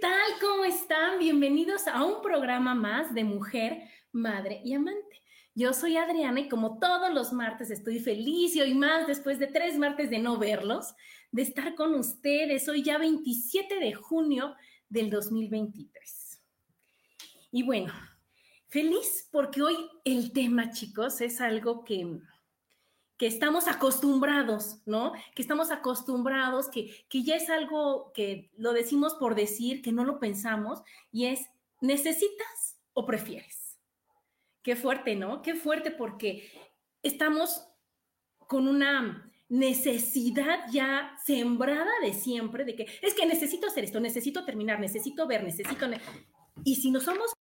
Tal? ¿Cómo están? Bienvenidos a un programa más de Mujer, Madre y Amante. Yo soy Adriana y como todos los martes estoy feliz y hoy más después de tres martes de no verlos, de estar con ustedes. Hoy ya 27 de junio del 2023. Y bueno, feliz porque hoy el tema, chicos, es algo que que estamos acostumbrados, ¿no? Que estamos acostumbrados, que, que ya es algo que lo decimos por decir, que no lo pensamos, y es, ¿necesitas o prefieres? Qué fuerte, ¿no? Qué fuerte porque estamos con una necesidad ya sembrada de siempre, de que es que necesito hacer esto, necesito terminar, necesito ver, necesito... y si no somos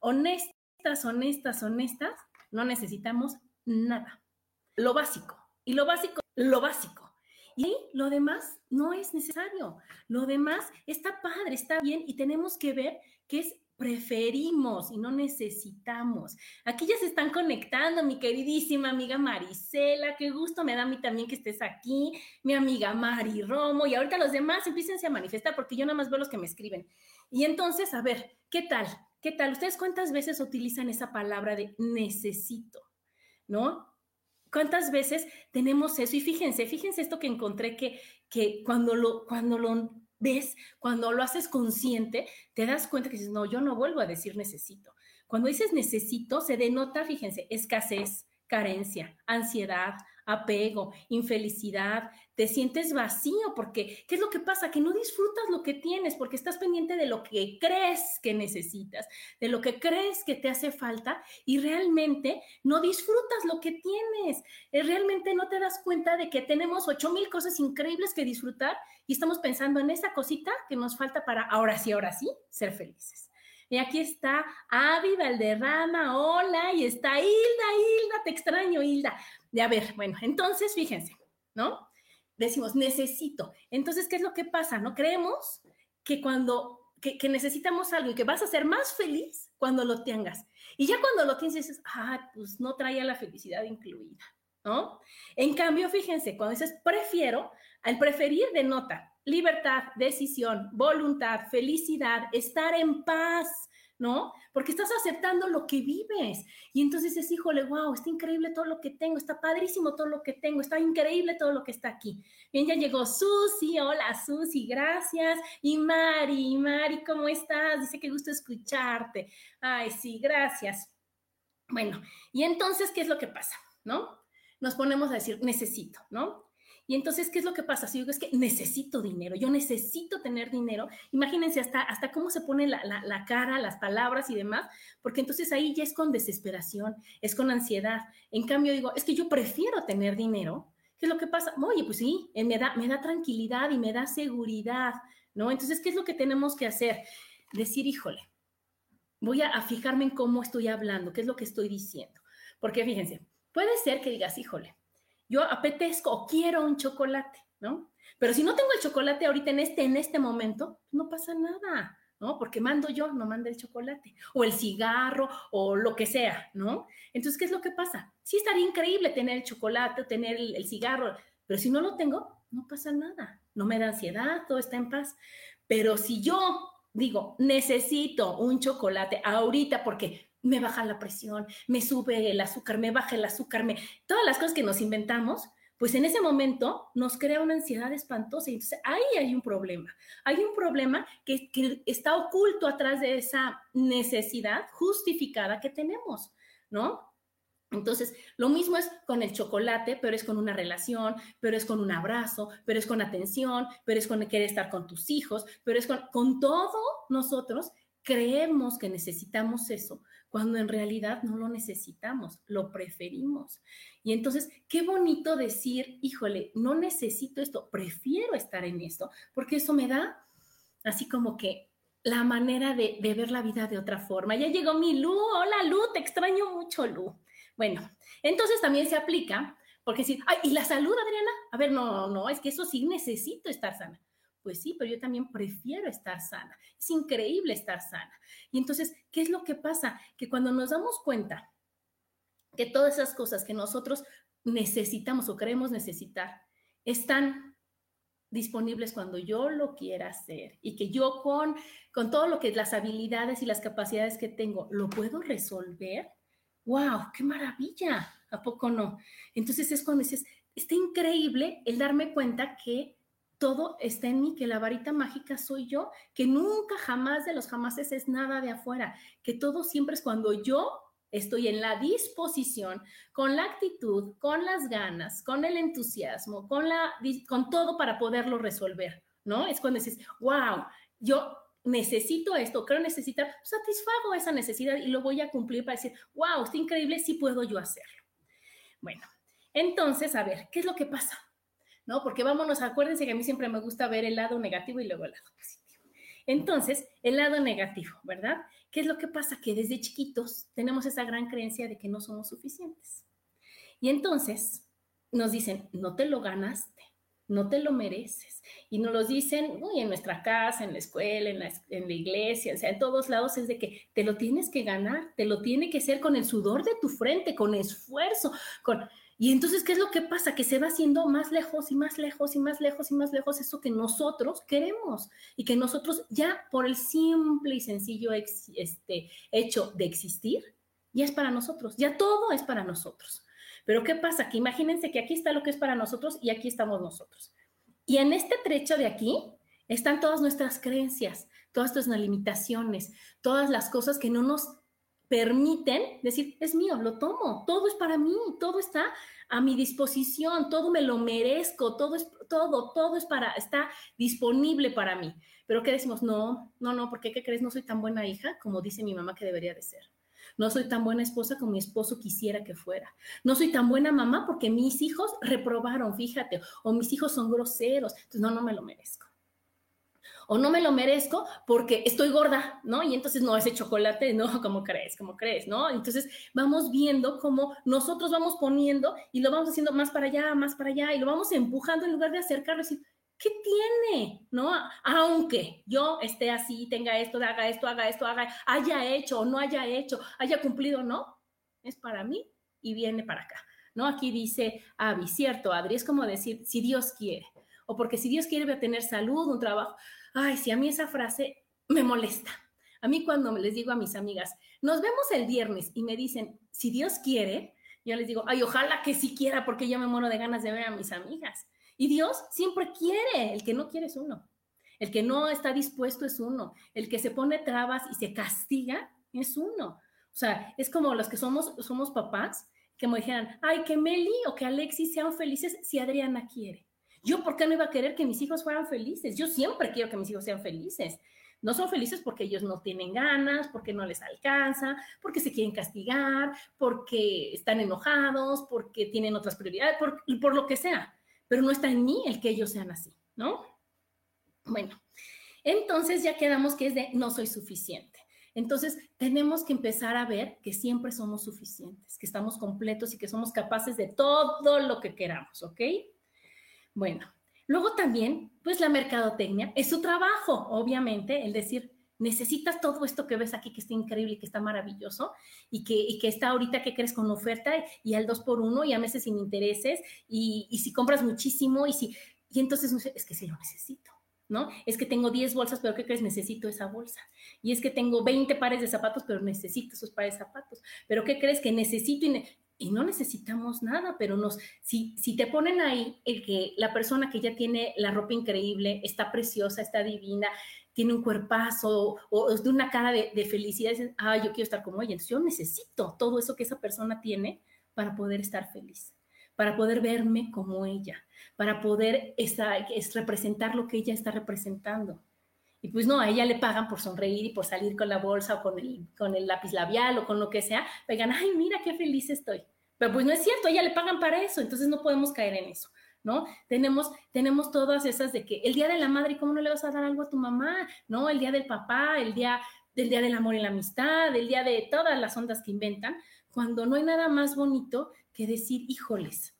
honestas, honestas, honestas, no necesitamos nada lo básico. Y lo básico, lo básico. Y lo demás no es necesario. Lo demás está padre, está bien y tenemos que ver que es preferimos y no necesitamos. Aquí ya se están conectando, mi queridísima amiga Marisela, qué gusto me da a mí también que estés aquí, mi amiga Mari Romo, y ahorita los demás empiecen a manifestar porque yo nada más veo los que me escriben. Y entonces, a ver, ¿qué tal? ¿Qué tal? ¿Ustedes cuántas veces utilizan esa palabra de necesito? ¿No? ¿Cuántas veces tenemos eso? Y fíjense, fíjense esto que encontré que, que cuando, lo, cuando lo ves, cuando lo haces consciente, te das cuenta que dices, no, yo no vuelvo a decir necesito. Cuando dices necesito, se denota, fíjense, escasez, carencia, ansiedad, apego, infelicidad, te sientes vacío porque, ¿qué es lo que pasa? Que no disfrutas lo que tienes porque estás pendiente de lo que crees que necesitas, de lo que crees que te hace falta y realmente no disfrutas lo que tienes. Eh, realmente no te das cuenta de que tenemos ocho mil cosas increíbles que disfrutar y estamos pensando en esa cosita que nos falta para ahora sí, ahora sí, ser felices. Y aquí está Avi Valderrama, hola, y está Hilda, Hilda, te extraño, Hilda. De a ver, bueno, entonces fíjense, ¿no? Decimos, necesito. Entonces, ¿qué es lo que pasa? ¿No? Creemos que cuando, que, necesitamos algo y que vas a ser más feliz cuando lo tengas. Y ya cuando lo tienes, dices, ah, pues no traía la felicidad incluida, ¿no? En cambio, fíjense, cuando dices prefiero, al preferir denota libertad, decisión, voluntad, felicidad, estar en paz, ¿no? Porque estás aceptando lo que vives. Y entonces es, híjole, wow, está increíble todo lo que tengo, está padrísimo todo lo que tengo, está increíble todo lo que está aquí. Bien, ya llegó Susi, hola Susi, gracias. Y Mari, Mari, ¿cómo estás? Dice que gusto escucharte. Ay, sí, gracias. Bueno, y entonces, ¿qué es lo que pasa? ¿No? Nos ponemos a decir, necesito, ¿no? Y entonces, ¿qué es lo que pasa? Si digo, es que necesito dinero, yo necesito tener dinero, imagínense hasta, hasta cómo se pone la, la, cara, las palabras y demás, porque entonces ahí ya es con desesperación, es con ansiedad. En cambio, digo, es que yo prefiero tener dinero. ¿Qué es lo que pasa? Oye, pues sí, eh, me da, me da tranquilidad y me da seguridad, ¿no? Entonces, ¿qué es lo que tenemos que hacer? Decir, híjole, voy a, a fijarme en cómo estoy hablando, qué es lo que estoy diciendo. Porque fíjense, puede ser que digas, híjole, yo apetezco o quiero un chocolate, ¿no? Pero si no tengo el chocolate ahorita en este, en este momento, no pasa nada, ¿no? Porque mando yo, no manda el chocolate, o el cigarro, o lo que sea, ¿no? Entonces, ¿qué es lo que pasa? Sí estaría increíble tener el chocolate, tener el, el cigarro, pero si no lo tengo, no pasa nada, no me da ansiedad, todo está en paz. Pero si yo digo, necesito un chocolate ahorita porque me baja la presión, me sube el azúcar, me baja el azúcar, me... todas las cosas que nos inventamos, pues en ese momento nos crea una ansiedad espantosa. Entonces ahí hay un problema. Hay un problema que, está oculto atrás de esa necesidad justificada que tenemos, ¿no? Entonces, lo mismo es con el chocolate, pero es con una relación, pero es con un abrazo, pero es con atención, pero es con querer estar con tus hijos, pero es con todo nosotros creemos que necesitamos eso, cuando en realidad no lo necesitamos, lo preferimos. Y entonces, qué bonito decir, híjole, no necesito esto, prefiero estar en esto, porque eso me da así como que la manera de, ver la vida de otra forma. Ya llegó mi Lu, hola Lu, te extraño mucho Lu. Bueno, entonces también se aplica, porque si, ay, ¿y la salud, Adriana? A ver, no, no, no, es que eso sí necesito estar sana. Pues sí, pero yo también prefiero estar sana. Es increíble estar sana. Y entonces, ¿qué es lo que pasa? Que cuando nos damos cuenta que todas esas cosas que nosotros necesitamos o queremos necesitar están disponibles cuando yo lo quiera hacer y que yo con, con todo lo que las habilidades y las capacidades que tengo lo puedo resolver, wow, qué maravilla, ¿a poco no? Entonces es cuando dices, está increíble el darme cuenta que todo está en mí, que la varita mágica soy yo, que nunca jamás de los jamases es nada de afuera, que todo siempre es cuando yo estoy en la disposición, con la actitud, con las ganas, con el entusiasmo, con, la, con todo para poderlo resolver, ¿no? Es cuando dices, wow, yo necesito esto, creo necesitar, satisfago esa necesidad y lo voy a cumplir para decir, wow, está increíble, sí puedo yo hacerlo. Bueno, entonces, a ver, ¿qué es lo que pasa? ¿No? Porque vámonos, acuérdense que a mí siempre me gusta ver el lado negativo y luego el lado positivo. Entonces, el lado negativo, ¿verdad? ¿Qué es lo que pasa? Que desde chiquitos tenemos esa gran creencia de que no somos suficientes. Y entonces nos dicen, no te lo ganaste, no te lo mereces. Y nos lo dicen uy, en nuestra casa, en la escuela, en la, en la, iglesia, o sea, en todos lados es de que te lo tienes que ganar, te lo tiene que ser con el sudor de tu frente, con esfuerzo, con... Y entonces, ¿qué es lo que pasa? Que se va haciendo más lejos y más lejos y más lejos y más lejos eso que nosotros queremos y que nosotros ya por el simple y sencillo este, hecho de existir, ya es para nosotros, ya todo es para nosotros. Pero ¿qué pasa? Que imagínense que aquí está lo que es para nosotros y aquí estamos nosotros. Y en este trecho de aquí están todas nuestras creencias, todas nuestras limitaciones, todas las cosas que no nos permiten decir, es mío, lo tomo, todo es para mí, todo está a mi disposición, todo me lo merezco, todo es todo, todo es para está disponible para mí. Pero qué decimos, no, no, no, porque qué crees, no soy tan buena hija como dice mi mamá que debería de ser. No soy tan buena esposa como mi esposo quisiera que fuera. No soy tan buena mamá porque mis hijos reprobaron, fíjate, o mis hijos son groseros. Entonces, no, no me lo merezco. O no me lo merezco porque estoy gorda, ¿no? Y entonces, no, ese chocolate, no, ¿cómo crees? ¿Cómo crees? ¿No? Entonces, vamos viendo cómo nosotros vamos poniendo y lo vamos haciendo más para allá, más para allá, y lo vamos empujando en lugar de acercarlo y decir, ¿qué tiene? ¿No? Aunque yo esté así, tenga esto, haga esto, haga esto, haga, haya hecho o no haya hecho, haya cumplido, no, es para mí y viene para acá. ¿No? Aquí dice Avi, cierto, Adri, es como decir, si Dios quiere, o porque si Dios quiere voy a tener salud, un trabajo. Ay, si a mí esa frase me molesta. A mí cuando les digo a mis amigas, nos vemos el viernes y me dicen, si Dios quiere, yo les digo, ay, ojalá que sí quiera porque yo me muero de ganas de ver a mis amigas. Y Dios siempre quiere, el que no quiere es uno. El que no está dispuesto es uno. El que se pone trabas y se castiga es uno. O sea, es como los que somos, somos papás, que me dijeran, ay, que Meli o que Alexis sean felices si Adriana quiere. Yo, ¿por qué no iba a querer que mis hijos fueran felices? Yo siempre quiero que mis hijos sean felices. No son felices porque ellos no tienen ganas, porque no les alcanza, porque se quieren castigar, porque están enojados, porque tienen otras prioridades, por, por lo que sea pero no está en mí el que ellos sean así, ¿no? Bueno, entonces ya quedamos que es de no soy suficiente. Entonces tenemos que empezar a ver que siempre somos suficientes, que estamos completos y que somos capaces de todo lo que queramos, ¿ok? Bueno, luego también, pues la mercadotecnia es su trabajo, obviamente, el decir, necesitas todo esto que ves aquí que está increíble y que está maravilloso y que, que está ahorita que crees con oferta y al dos por uno y a meses sin intereses y, y si compras muchísimo y si Y entonces es que sí lo necesito. ¿no? Es que tengo 10 bolsas, pero ¿qué crees? Necesito esa bolsa. Y es que tengo 20 pares de zapatos, pero necesito esos pares de zapatos. Pero ¿qué crees? Que necesito y, no necesitamos nada, pero nos, si, si te ponen ahí el que la persona que ya tiene la ropa increíble, está preciosa, está divina, tiene un cuerpazo o, de una cara de, de felicidad, dicen, ah, yo quiero estar como ella. Yo necesito todo eso que esa persona tiene para poder estar feliz, para poder verme como ella para poder esa, es representar lo que ella está representando. Y pues no, a ella le pagan por sonreír y por salir con la bolsa o con el, con el lápiz labial o con lo que sea. Pegan, ay, mira qué feliz estoy. Pero pues no es cierto, a ella le pagan para eso, entonces no podemos caer en eso, ¿no? Tenemos, tenemos todas esas de que el día de la madre, ¿cómo no le vas a dar algo a tu mamá? ¿No? El día del papá, el día del día del amor y la amistad, el día de todas las ondas que inventan, cuando no hay nada más bonito que decir, híjoles,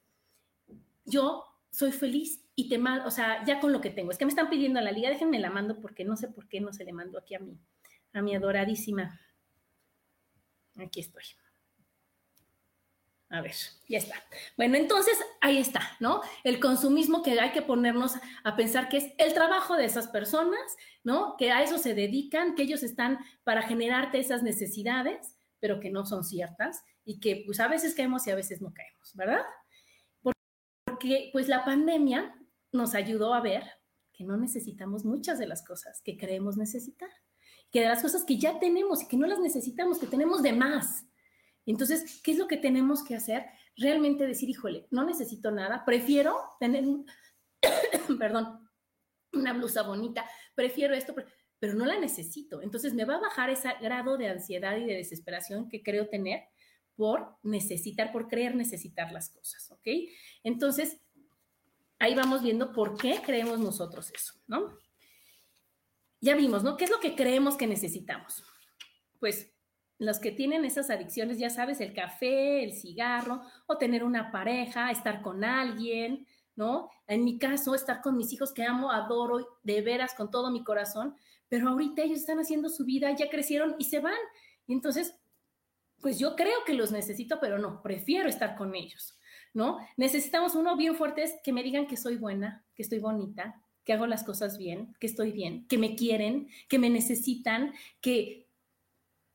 yo soy feliz y te mando, o sea, ya con lo que tengo. Es que me están pidiendo a la liga, déjenme la mando porque no sé por qué no se le mando aquí a mí, a mi adoradísima. Aquí estoy. A ver, ya está. Bueno, entonces ahí está, ¿no? El consumismo que hay que ponernos a pensar que es el trabajo de esas personas, ¿no? Que a eso se dedican, que ellos están para generarte esas necesidades, pero que no son ciertas y que pues a veces caemos y a veces no caemos, ¿verdad? porque pues la pandemia nos ayudó a ver que no necesitamos muchas de las cosas que creemos necesitar, que de las cosas que ya tenemos y que no las necesitamos, que tenemos de más. Entonces, ¿qué es lo que tenemos que hacer? Realmente decir, híjole, no necesito nada, prefiero tener, perdón, una blusa bonita, prefiero esto, pero no la necesito. Entonces, me va a bajar ese grado de ansiedad y de desesperación que creo tener por necesitar, por creer necesitar las cosas, ¿ok? Entonces, ahí vamos viendo por qué creemos nosotros eso, ¿no? Ya vimos, ¿no? ¿Qué es lo que creemos que necesitamos? Pues los que tienen esas adicciones, ya sabes, el café, el cigarro, o tener una pareja, estar con alguien, ¿no? En mi caso, estar con mis hijos que amo, adoro de veras con todo mi corazón, pero ahorita ellos están haciendo su vida, ya crecieron y se van. Y entonces pues yo creo que los necesito, pero no, prefiero estar con ellos, ¿no? Necesitamos uno bien fuerte que me digan que soy buena, que estoy bonita, que hago las cosas bien, que estoy bien, que me quieren, que me necesitan, que,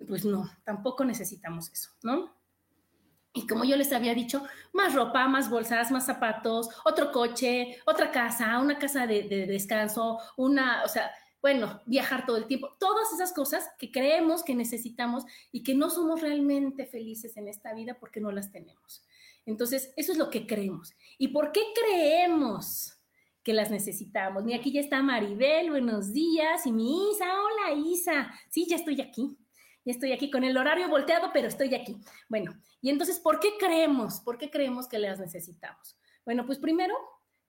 pues no, tampoco necesitamos eso, ¿no? Y como yo les había dicho, más ropa, más bolsas, más zapatos, otro coche, otra casa, una casa de, de descanso, una, o sea, bueno, viajar todo el tiempo, todas esas cosas que creemos que necesitamos y que no somos realmente felices en esta vida porque no las tenemos. Entonces, eso es lo que creemos. ¿Y por qué creemos que las necesitamos? Y aquí ya está Maribel, buenos días, y mi Isa, hola Isa, sí, ya estoy aquí, ya estoy aquí con el horario volteado, pero estoy aquí. Bueno, y entonces, ¿por qué creemos? ¿Por qué creemos que las necesitamos? Bueno, pues primero,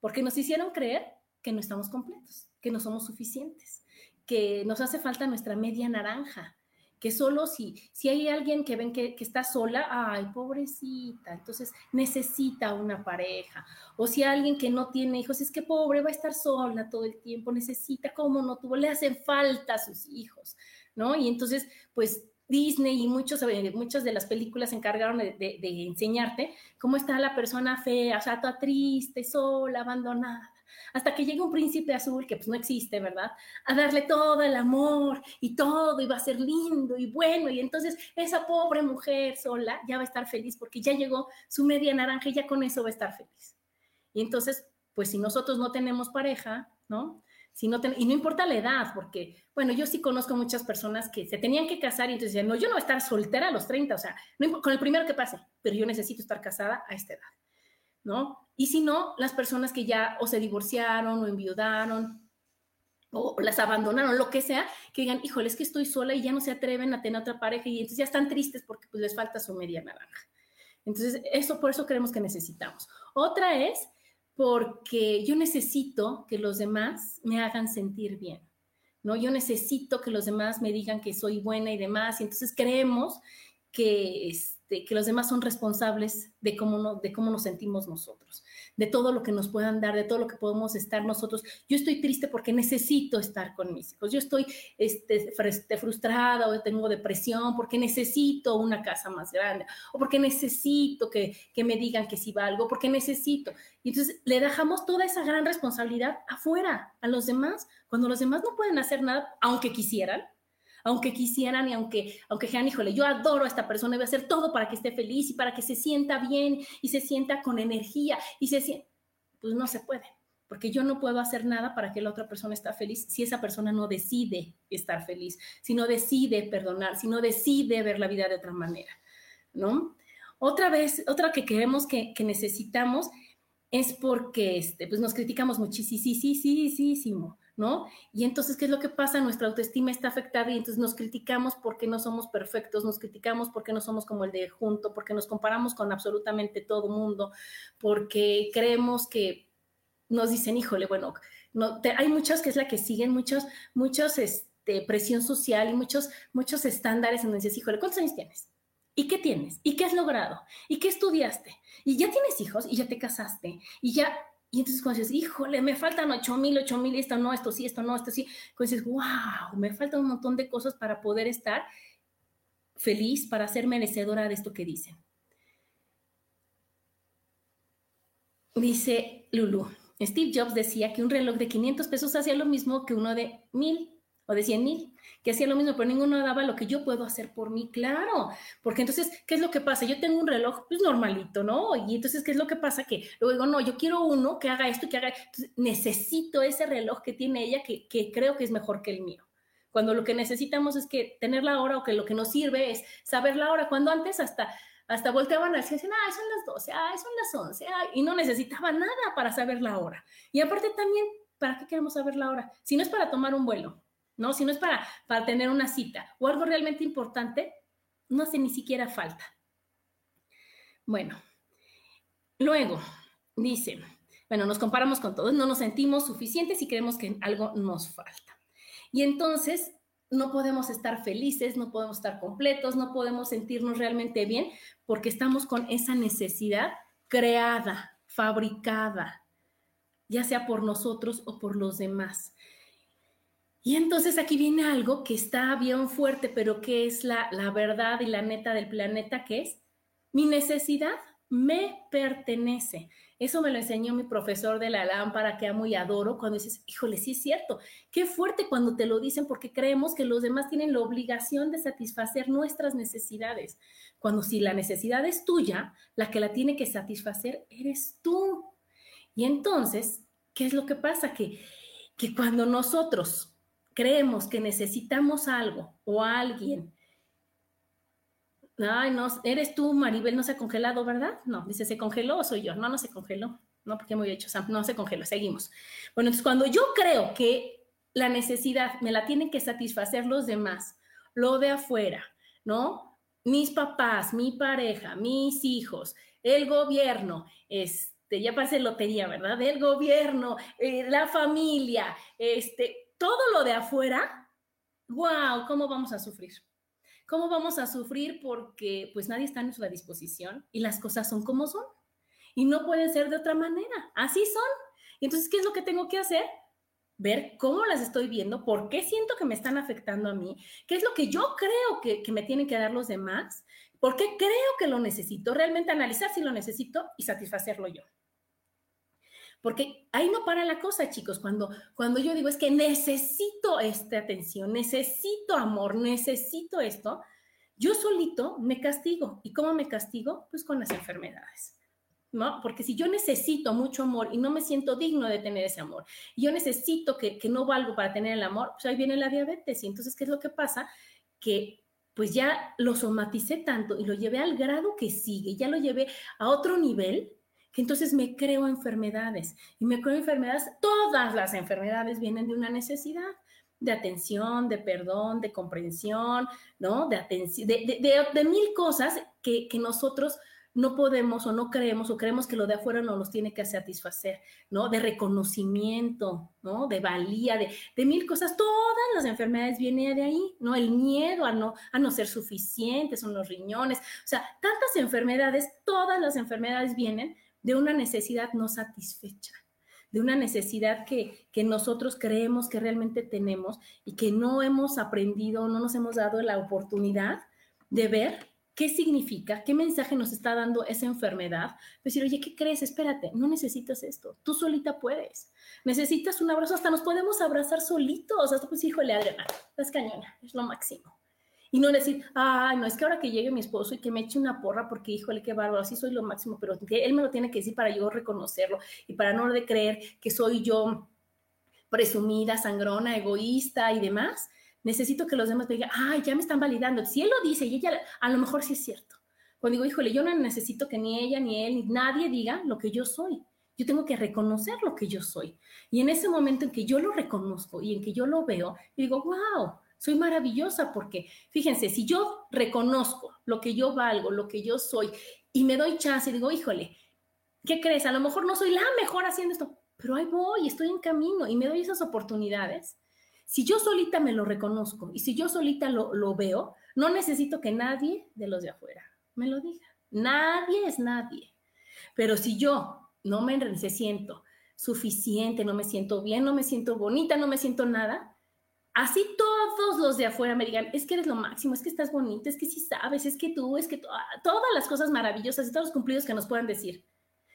porque nos hicieron creer que no estamos completos, que no somos suficientes que nos hace falta nuestra media naranja, que solo si, si hay alguien que ven que, está sola, ay, pobrecita, entonces necesita una pareja. O si alguien que no tiene hijos, es que pobre, va a estar sola todo el tiempo, necesita, como no tuvo, le hacen falta a sus hijos, ¿no? Y entonces, pues Disney y muchos, eh, muchas de las películas se encargaron de, de enseñarte cómo está la persona fea, o sea, toda triste, sola, abandonada hasta que llega un príncipe azul, que pues no existe, ¿verdad? A darle todo el amor y todo, y va a ser lindo y bueno, y entonces esa pobre mujer sola ya va a estar feliz porque ya llegó su media naranja y ya con eso va a estar feliz. Y entonces, pues si nosotros no tenemos pareja, ¿no? Si no y no importa la edad, porque, bueno, yo sí conozco muchas personas que se tenían que casar y entonces decían, no, yo no voy a estar soltera a los 30, o sea, con el primero que pase, pero yo necesito estar casada a esta edad. ¿no? Y si no, las personas que ya o se divorciaron o enviudaron o las abandonaron, lo que sea, que digan, híjole, es que estoy sola y ya no se atreven a tener otra pareja y entonces ya están tristes porque pues les falta su media naranja. Entonces, eso por eso creemos que necesitamos. Otra es porque yo necesito que los demás me hagan sentir bien, ¿no? Yo necesito que los demás me digan que soy buena y demás, y entonces creemos que, que los demás son responsables de cómo, no, de cómo nos sentimos nosotros, de todo lo que nos puedan dar, de todo lo que podemos estar nosotros. Yo estoy triste porque necesito estar con mis hijos. Yo estoy este, este, frustrada o tengo depresión porque necesito una casa más grande o porque necesito que, que me digan que sí valgo, porque necesito. Y entonces le dejamos toda esa gran responsabilidad afuera a los demás, cuando los demás no pueden hacer nada, aunque quisieran aunque quisieran y aunque, aunque dijeran, híjole, yo adoro a esta persona y voy a hacer todo para que esté feliz y para que se sienta bien y se sienta con energía y se sienta, pues no se puede, porque yo no puedo hacer nada para que la otra persona esté feliz si esa persona no decide estar feliz, si no decide perdonar, si no decide ver la vida de otra manera, ¿no? Otra vez, otra que queremos que, que necesitamos es porque este, pues nos criticamos muchísimo ¿no? Y entonces, ¿qué es lo que pasa? Nuestra autoestima está afectada y entonces nos criticamos porque no somos perfectos, nos criticamos porque no somos como el de junto, porque nos comparamos con absolutamente todo mundo, porque creemos que nos dicen, híjole, bueno, no, hay muchos que es la que siguen, muchos, muchos, este, presión social y muchos, muchos estándares en donde dices, híjole, ¿cuántos años tienes? ¿Y qué tienes? ¿Y qué has logrado? ¿Y qué estudiaste? ¿Y ya tienes hijos? ¿Y ya te casaste? ¿Y ya y entonces cuando dices, híjole, me faltan 8 mil, 8 mil, esto no, esto sí, esto no, esto sí, cuando dices, wow, me faltan un montón de cosas para poder estar feliz, para ser merecedora de esto que dicen. Dice Lulu, Steve Jobs decía que un reloj de 500 pesos hacía lo mismo que uno de mil o de 100 mil, que hacía lo mismo, pero ninguno daba lo que yo puedo hacer por mí, claro, porque entonces, ¿qué es lo que pasa? Yo tengo un reloj, pues normalito, ¿no? Y entonces, ¿qué es lo que pasa? Que luego no, yo quiero uno que haga esto, que haga, entonces, necesito ese reloj que tiene ella, que, que creo que es mejor que el mío. Cuando lo que necesitamos es que tener la hora o que lo que nos sirve es saber la hora, cuando antes hasta hasta volteaban así, decían, ah, son las 12, ah, son las 11, ah, y no necesitaba nada para saber la hora. Y aparte también, ¿para qué queremos saber la hora? Si no es para tomar un vuelo, ¿no? Si no es para, para tener una cita o algo realmente importante, no hace ni siquiera falta. Bueno, luego dice, bueno, nos comparamos con todos, no nos sentimos suficientes y creemos que algo nos falta. Y entonces no podemos estar felices, no podemos estar completos, no podemos sentirnos realmente bien porque estamos con esa necesidad creada, fabricada, ya sea por nosotros o por los demás. Y entonces aquí viene algo que está bien fuerte, pero que es la, verdad y la neta del planeta, que es mi necesidad me pertenece. Eso me lo enseñó mi profesor de la lámpara que amo y adoro cuando dices, híjole, sí es cierto. Qué fuerte cuando te lo dicen porque creemos que los demás tienen la obligación de satisfacer nuestras necesidades. Cuando si la necesidad es tuya, la que la tiene que satisfacer eres tú. Y entonces, ¿qué es lo que pasa? Que, que cuando nosotros creemos que necesitamos algo o alguien. Ay, no, eres tú, Maribel, no se ha congelado, ¿verdad? No, dice, ¿se congeló o soy yo? No, no se congeló. No, porque me he hecho, no se congeló, seguimos. Bueno, entonces cuando yo creo que la necesidad me la tienen que satisfacer los demás, lo de afuera, ¿no? Mis papás, mi pareja, mis hijos, el gobierno, este, ya parece lotería, ¿verdad? El gobierno, eh, la familia, este, todo lo de afuera, wow, ¿cómo vamos a sufrir? ¿Cómo vamos a sufrir? Porque pues nadie está a nuestra disposición y las cosas son como son. Y no pueden ser de otra manera. Así son. Entonces, ¿qué es lo que tengo que hacer? Ver cómo las estoy viendo, por qué siento que me están afectando a mí, qué es lo que yo creo que, que me tienen que dar los demás, por qué creo que lo necesito, realmente analizar si lo necesito y satisfacerlo yo. Porque ahí no para la cosa, chicos. Cuando, cuando yo digo es que necesito esta atención, necesito amor, necesito esto, yo solito me castigo. ¿Y cómo me castigo? Pues con las enfermedades. ¿No? Porque si yo necesito mucho amor y no me siento digno de tener ese amor, y yo necesito que, que no valgo para tener el amor, pues ahí viene la diabetes. Y entonces, ¿qué es lo que pasa? Que pues ya lo somaticé tanto y lo llevé al grado que sigue, ya lo llevé a otro nivel que entonces me creo enfermedades y me creo enfermedades, todas las enfermedades vienen de una necesidad de atención, de perdón, de comprensión, ¿no? De atención, de, de, mil cosas que, que nosotros no podemos o no creemos o creemos que lo de afuera no los tiene que satisfacer, ¿no? De reconocimiento, ¿no? De valía, de, de, mil cosas. Todas las enfermedades vienen de ahí, ¿no? El miedo a no, a no ser suficientes, son los riñones. O sea, tantas enfermedades, todas las enfermedades vienen de una necesidad no satisfecha de una necesidad que, que, nosotros creemos que realmente tenemos y que no hemos aprendido, no nos hemos dado la oportunidad de ver qué significa, qué mensaje nos está dando esa enfermedad. Decir, oye, ¿qué crees? Espérate, no necesitas esto, tú solita puedes. Necesitas un abrazo, hasta nos podemos abrazar solitos, hasta pues, híjole, Adriana, es cañona, es lo máximo. Y no decir, ay, no, es que ahora que llegue mi esposo y que me eche una porra porque, híjole, qué bárbaro, así soy lo máximo, pero él me lo tiene que decir para yo reconocerlo y para no de creer que soy yo presumida, sangrona, egoísta y demás necesito que los demás me digan, ay, ya me están validando. Si él lo dice y ella, a lo mejor sí es cierto. Cuando digo, híjole, yo no necesito que ni ella, ni él, ni nadie diga lo que yo soy. Yo tengo que reconocer lo que yo soy. Y en ese momento en que yo lo reconozco y en que yo lo veo, digo, wow, soy maravillosa porque, fíjense, si yo reconozco lo que yo valgo, lo que yo soy, y me doy chance y digo, híjole, ¿qué crees? A lo mejor no soy la mejor haciendo esto, pero ahí voy, estoy en camino y me doy esas oportunidades si yo solita me lo reconozco y si yo solita lo, veo, no necesito que nadie de los de afuera me lo diga. Nadie es nadie. Pero si yo no me siento suficiente, no me siento bien, no me siento bonita, no me siento nada, así todos los de afuera me digan, es que eres lo máximo, es que estás bonita, es que sí sabes, es que tú, es que todas las cosas maravillosas y todos los cumplidos que nos puedan decir.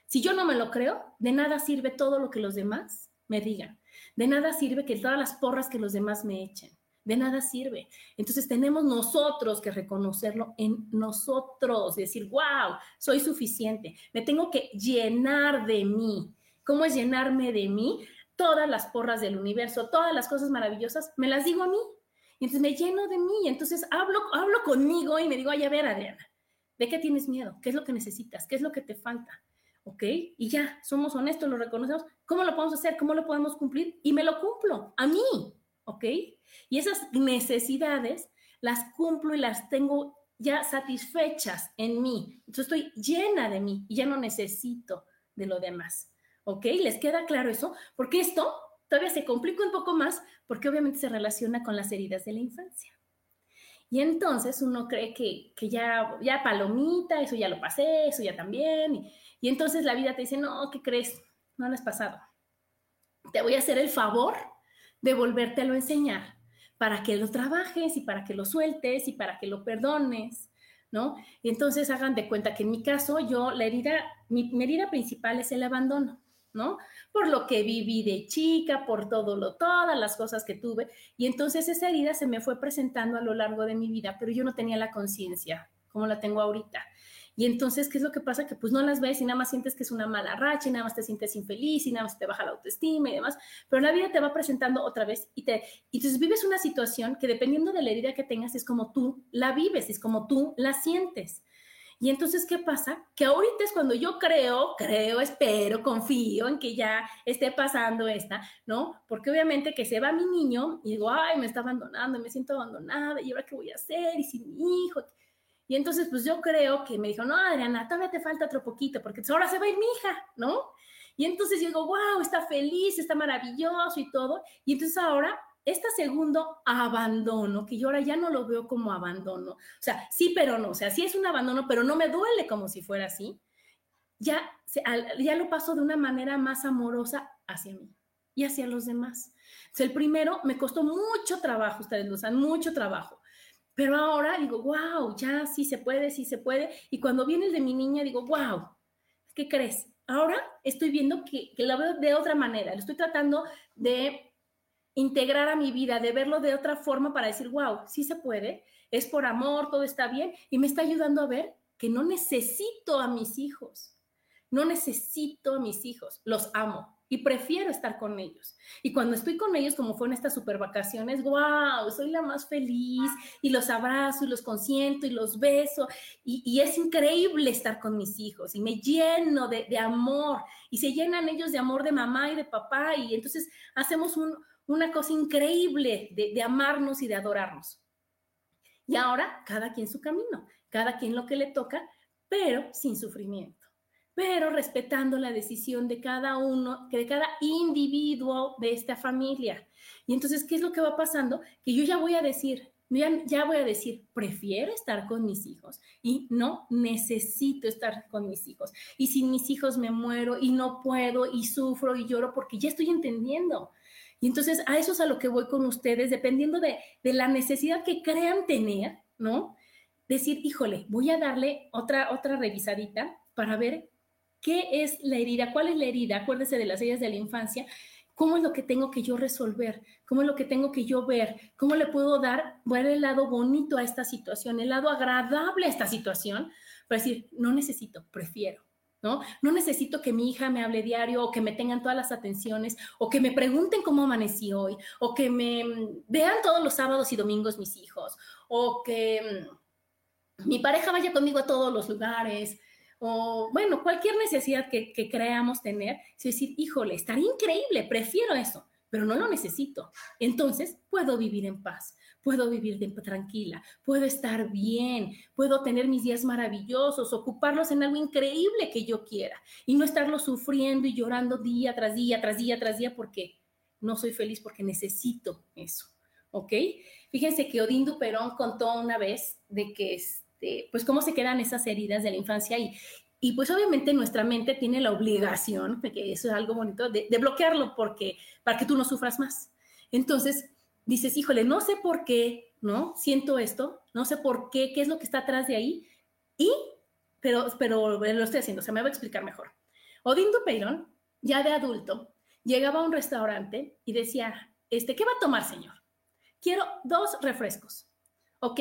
Si yo no me lo creo, de nada sirve todo lo que los demás me digan. De nada sirve que todas las porras que los demás me echen. De nada sirve. Entonces tenemos nosotros que reconocerlo en nosotros, decir, wow, soy suficiente. Me tengo que llenar de mí. ¿Cómo es llenarme de mí? Todas las porras del universo, todas las cosas maravillosas, me las digo a mí. Y entonces me lleno de mí. Entonces hablo, hablo conmigo y me digo, ay, a ver, Adriana, ¿de qué tienes miedo? ¿Qué es lo que necesitas? ¿Qué es lo que te falta? ¿ok? Y ya, somos honestos, lo reconocemos. ¿Cómo lo podemos hacer? ¿Cómo lo podemos cumplir? Y me lo cumplo a mí, ¿ok? Y esas necesidades las cumplo y las tengo ya satisfechas en mí. Entonces estoy llena de mí y ya no necesito de lo demás, ¿ok? ¿Les queda claro eso? Porque esto todavía se complica un poco más porque obviamente se relaciona con las heridas de la infancia. Y entonces uno cree que, que ya, ya palomita, eso ya lo pasé, eso ya también. Y, entonces la vida te dice, no, ¿qué crees? No lo has pasado. Te voy a hacer el favor de volvértelo a enseñar para que lo trabajes y para que lo sueltes y para que lo perdones, ¿no? Y entonces hagan de cuenta que en mi caso, yo, la herida, mi, herida principal es el abandono, ¿no? Por lo que viví de chica, por todo lo, todas las cosas que tuve. Y entonces esa herida se me fue presentando a lo largo de mi vida, pero yo no tenía la conciencia como la tengo ahorita. Y entonces, ¿qué es lo que pasa? Que pues no las ves y nada más sientes que es una mala racha y nada más te sientes infeliz y nada más te baja la autoestima y demás, pero la vida te va presentando otra vez y te, y entonces vives una situación que dependiendo de la herida que tengas es como tú la vives, es como tú la sientes. Y entonces, ¿qué pasa? Que ahorita es cuando yo creo, creo, espero, confío en que ya esté pasando esta, ¿no? Porque obviamente que se va mi niño y digo, ay, me está abandonando, me siento abandonada, ¿y ahora qué voy a hacer? Y si mi hijo, y entonces, pues yo creo que me dijo, no, Adriana, todavía te falta otro poquito, porque ahora se va ir mi hija, ¿no? Y entonces yo digo, wow, está feliz, está maravilloso y todo. Y entonces ahora, este segundo abandono, que yo ahora ya no lo veo como abandono, o sea, sí, pero no, o sea, sí es un abandono, pero no me duele como si fuera así, ya, ya lo paso de una manera más amorosa hacia mí y hacia los demás. O el primero me costó mucho trabajo, ustedes lo saben, mucho trabajo. Pero ahora digo, wow, ya sí se puede, sí se puede. Y cuando viene el de mi niña, digo, wow, ¿qué crees? Ahora estoy viendo que, que lo veo de otra manera, lo estoy tratando de integrar a mi vida, de verlo de otra forma para decir, wow, sí se puede, es por amor, todo está bien, y me está ayudando a ver que no necesito a mis hijos, no necesito a mis hijos, los amo, y prefiero estar con ellos. Y cuando estoy con ellos, como fue en estas super vacaciones, wow, soy la más feliz y los abrazo y los consiento y los beso. Y, es increíble estar con mis hijos y me lleno de, amor y se llenan ellos de amor de mamá y de papá y entonces hacemos una cosa increíble de, amarnos y de adorarnos. Y ahora cada quien su camino, cada quien lo que le toca, pero sin sufrimiento, pero respetando la decisión de cada uno, de cada individuo de esta familia. Y entonces, ¿qué es lo que va pasando? Que yo ya voy a decir, ya, voy a decir, prefiero estar con mis hijos y no necesito estar con mis hijos. Y sin mis hijos me muero y no puedo y sufro y lloro porque ya estoy entendiendo. Y entonces a eso es a lo que voy con ustedes, dependiendo de, de la necesidad que crean tener, ¿no? Decir, híjole, voy a darle otra, otra revisadita para ver qué es la herida, cuál es la herida, acuérdese de las heridas de la infancia, ¿Cómo es lo que tengo que yo resolver? ¿Cómo es lo que tengo que yo ver? ¿Cómo le puedo dar, ver el lado bonito a esta situación, el lado agradable a esta situación? Para decir, no necesito, prefiero. ¿No? ¿no? necesito que mi hija me hable diario o que me tengan todas las atenciones o que me pregunten cómo amanecí hoy o que me mm, vean todos los sábados y domingos mis hijos o que mm, mi pareja vaya conmigo a todos los lugares o bueno, cualquier necesidad que, creamos tener, es decir, híjole, estaría increíble, prefiero eso, pero no lo necesito. Entonces, puedo vivir en paz, puedo vivir tranquila, puedo estar bien, puedo tener mis días maravillosos, ocuparlos en algo increíble que yo quiera y no estarlo sufriendo y llorando día tras día, tras día, tras día, porque no soy feliz, porque necesito eso. ¿Ok? Fíjense que Odín Duperón contó una vez de que es, este, pues cómo se quedan esas heridas de la infancia y, y pues obviamente nuestra mente tiene la obligación, porque eso es algo bonito, de, bloquearlo porque, para que tú no sufras más. Entonces dices, híjole, no sé por qué, ¿no? Siento esto, no sé por qué, qué es lo que está atrás de ahí, y, pero, pero lo estoy haciendo, se me va a explicar mejor. Odín Dupeirón, ya de adulto, llegaba a un restaurante y decía, este, ¿qué va a tomar, señor? Quiero dos refrescos. Ok,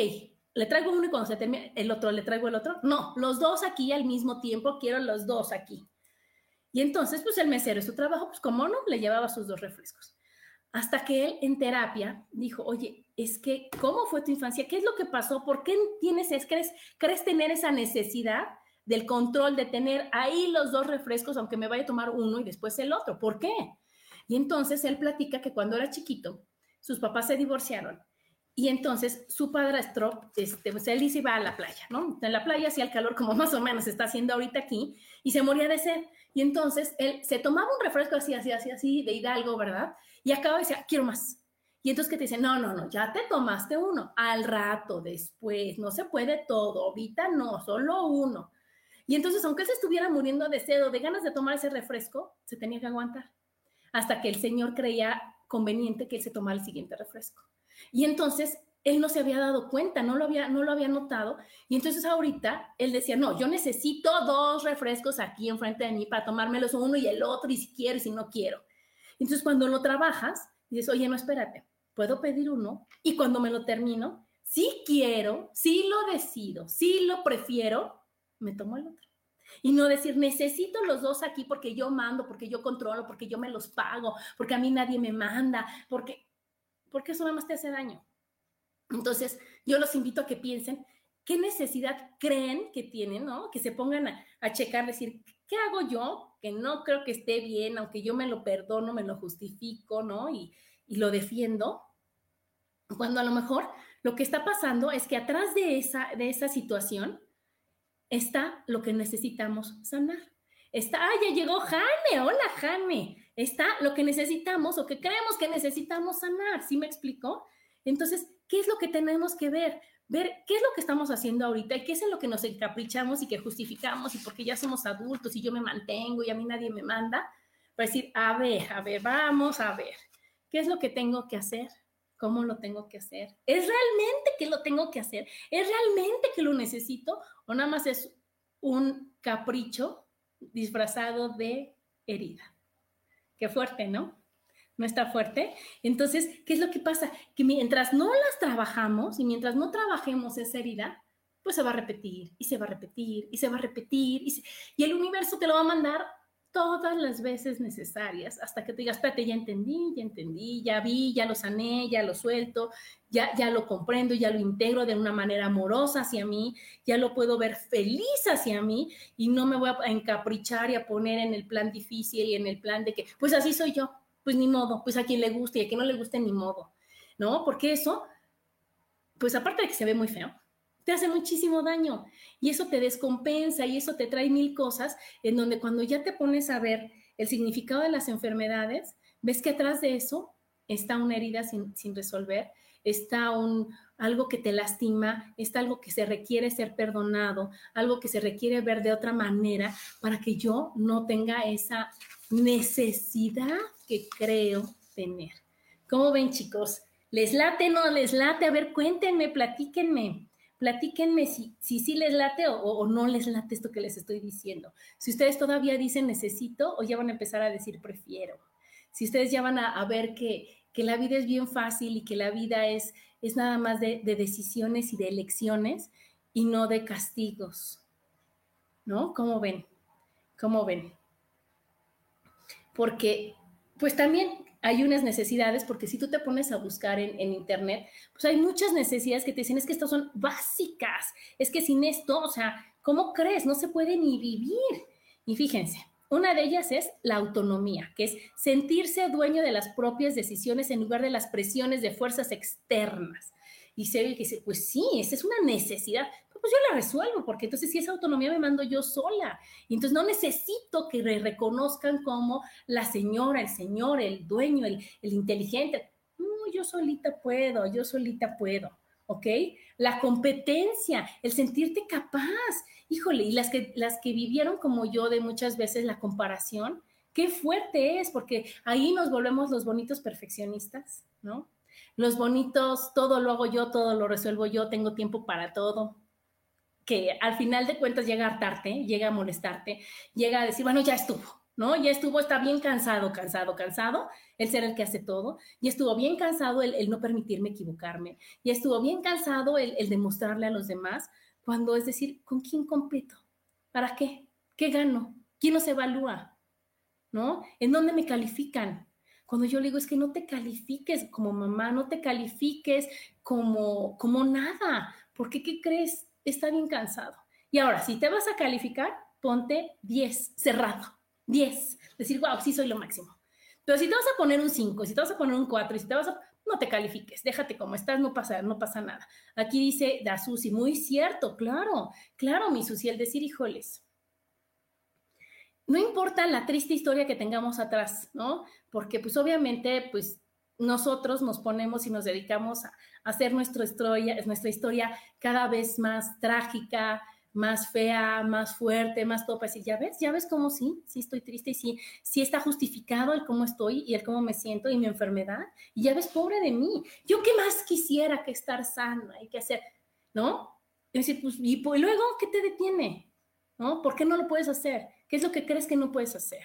le traigo uno y cuando se termine el otro, le traigo el otro. No, los dos aquí al mismo tiempo, quiero los dos aquí. Y entonces, pues el mesero, su trabajo, pues como no, le llevaba sus dos refrescos. Hasta que él en terapia dijo, oye, es que, ¿cómo fue tu infancia? ¿Qué es lo que pasó? ¿Por qué tienes, crees, crees tener esa necesidad del control, de tener ahí los dos refrescos, aunque me vaya a tomar uno y después el otro? ¿Por qué? Y entonces él platica que cuando era chiquito, sus papás se divorciaron y entonces su padrastro, este, pues él iba a la playa, ¿no? En la playa hacía el calor como más o menos está haciendo ahorita aquí y se moría de sed. Y entonces él se tomaba un refresco así, así, así, así, de Hidalgo, ¿verdad? Y acaba y decía, quiero más. Y entonces que te dice, no, no, no, ya te tomaste uno. Al rato, después, no se puede todo, ahorita no, solo uno. Y entonces, aunque él se estuviera muriendo de sed o de ganas de tomar ese refresco, se tenía que aguantar. Hasta que el señor creía conveniente que él se tomara el siguiente refresco. Y entonces él no se había dado cuenta, no lo había, no lo había notado. Y entonces ahorita él decía, no, yo necesito dos refrescos aquí enfrente de mí para tomármelos uno y el otro, y si quiero y si no quiero. Entonces cuando lo trabajas, dices, oye, no, espérate, puedo pedir uno y cuando me lo termino, si quiero, si lo decido, si lo prefiero, me tomo el otro. Y no decir, necesito los dos aquí porque yo mando, porque yo controlo, porque yo me los pago, porque a mí nadie me manda, porque porque eso nada más te hace daño. Entonces, yo los invito a que piensen qué necesidad creen que tienen, ¿no? Que se pongan a, checar, decir, ¿qué hago yo? Que no creo que esté bien, aunque yo me lo perdono, me lo justifico, ¿no? Y, y lo defiendo. Cuando a lo mejor lo que está pasando es que atrás de esa, de esa situación está lo que necesitamos sanar. Está, ah, ya llegó Jane, hola Jane está lo que necesitamos o que creemos que necesitamos sanar, ¿sí me explico? Entonces, ¿qué es lo que tenemos que ver? Ver qué es lo que estamos haciendo ahorita y qué es en lo que nos encaprichamos y que justificamos y porque ya somos adultos y yo me mantengo y a mí nadie me manda, para decir, a ver, a ver, vamos a ver, ¿qué es lo que tengo que hacer? ¿Cómo lo tengo que hacer? ¿Es realmente que lo tengo que hacer? ¿Es realmente que lo necesito? ¿O nada más es un capricho disfrazado de herida? Qué fuerte, ¿no? No está fuerte. Entonces, ¿qué es lo que pasa? Que mientras no las trabajamos y mientras no trabajemos esa herida, pues se va a repetir y se va a repetir y se va a repetir y, y el universo te lo va a mandar todas las veces necesarias hasta que te digas, espérate, ya entendí, ya entendí, ya vi, ya lo sané, ya lo suelto, ya, ya lo comprendo, ya lo integro de una manera amorosa hacia mí, ya lo puedo ver feliz hacia mí y no me voy a encaprichar y a poner en el plan difícil y en el plan de que, pues así soy yo, pues ni modo, pues a quien le guste y a quien no le guste ni modo, ¿no? Porque eso, pues aparte de que se ve muy feo, te hace muchísimo daño y eso te descompensa y eso te trae mil cosas en donde cuando ya te pones a ver el significado de las enfermedades, ves que atrás de eso está una herida sin, resolver, está un, algo que te lastima, está algo que se requiere ser perdonado, algo que se requiere ver de otra manera para que yo no tenga esa necesidad que creo tener. ¿Cómo ven chicos? ¿Les late, no les late? A ver, cuéntenme, platíquenme platíquenme si sí si, les late o, no les late esto que les estoy diciendo. Si ustedes todavía dicen necesito o ya van a empezar a decir prefiero. Si ustedes ya van a, ver que, la vida es bien fácil y que la vida es, es nada más de, de decisiones y de elecciones y no de castigos. ¿No? ¿Cómo ven? ¿Cómo ven? Porque, pues también hay unas necesidades, porque si tú te pones a buscar en, internet, pues hay muchas necesidades que te dicen, es que estas son básicas, es que sin esto, o sea, ¿cómo crees? No se puede ni vivir. Y fíjense, una de ellas es la autonomía, que es sentirse dueño de las propias decisiones en lugar de las presiones de fuerzas externas. Y se que dice, pues sí, esa es una necesidad pues yo la resuelvo, porque entonces si esa autonomía me mando yo sola. Y entonces no necesito que me reconozcan como la señora, el señor, el dueño, el, inteligente. No, yo solita puedo, yo solita puedo. ¿ok? La competencia, el sentirte capaz. Híjole, y las que, las que vivieron como yo de muchas veces la comparación, qué fuerte es, porque ahí nos volvemos los bonitos perfeccionistas, ¿no? Los bonitos, todo lo hago yo, todo lo resuelvo yo, tengo tiempo para todo que al final de cuentas llega a hartarte, llega a molestarte, llega a decir, bueno, ya estuvo, ¿no? Ya estuvo, está bien cansado, cansado, cansado, el ser el que hace todo, y estuvo bien cansado el, no permitirme equivocarme, y estuvo bien cansado el, demostrarle a los demás, cuando es decir, ¿con quién compito? ¿Para qué? ¿Qué gano? ¿Quién nos evalúa? ¿No? ¿En dónde me califican? Cuando yo le digo, es que no te califiques como mamá, no te califiques como, como nada, porque ¿qué crees? está bien cansado. Y ahora, si te vas a calificar, ponte 10, cerrado, 10. Decir, wow, sí soy lo máximo. Pero si te vas a poner un 5, si te vas a poner un 4, y si te vas a... No te califiques, déjate como estás, no pasa, no pasa nada. Aquí dice da Susi, muy cierto, claro, claro, mi Susi, el decir, híjoles, no importa la triste historia que tengamos atrás, ¿no? Porque pues obviamente, pues nosotros nos ponemos y nos dedicamos a, hacer nuestra historia, cada vez más trágica, más fea, más fuerte, más topa. Y ya ves, ya ves cómo sí, sí estoy triste y sí, sí está justificado el cómo estoy y el cómo me siento y mi enfermedad. Y ya ves, pobre de mí. Yo qué más quisiera que estar sana y que hacer, ¿no? Y decir, pues, y luego, ¿qué te detiene? ¿No? ¿Por qué no lo puedes hacer? ¿Qué es lo que crees que no puedes hacer?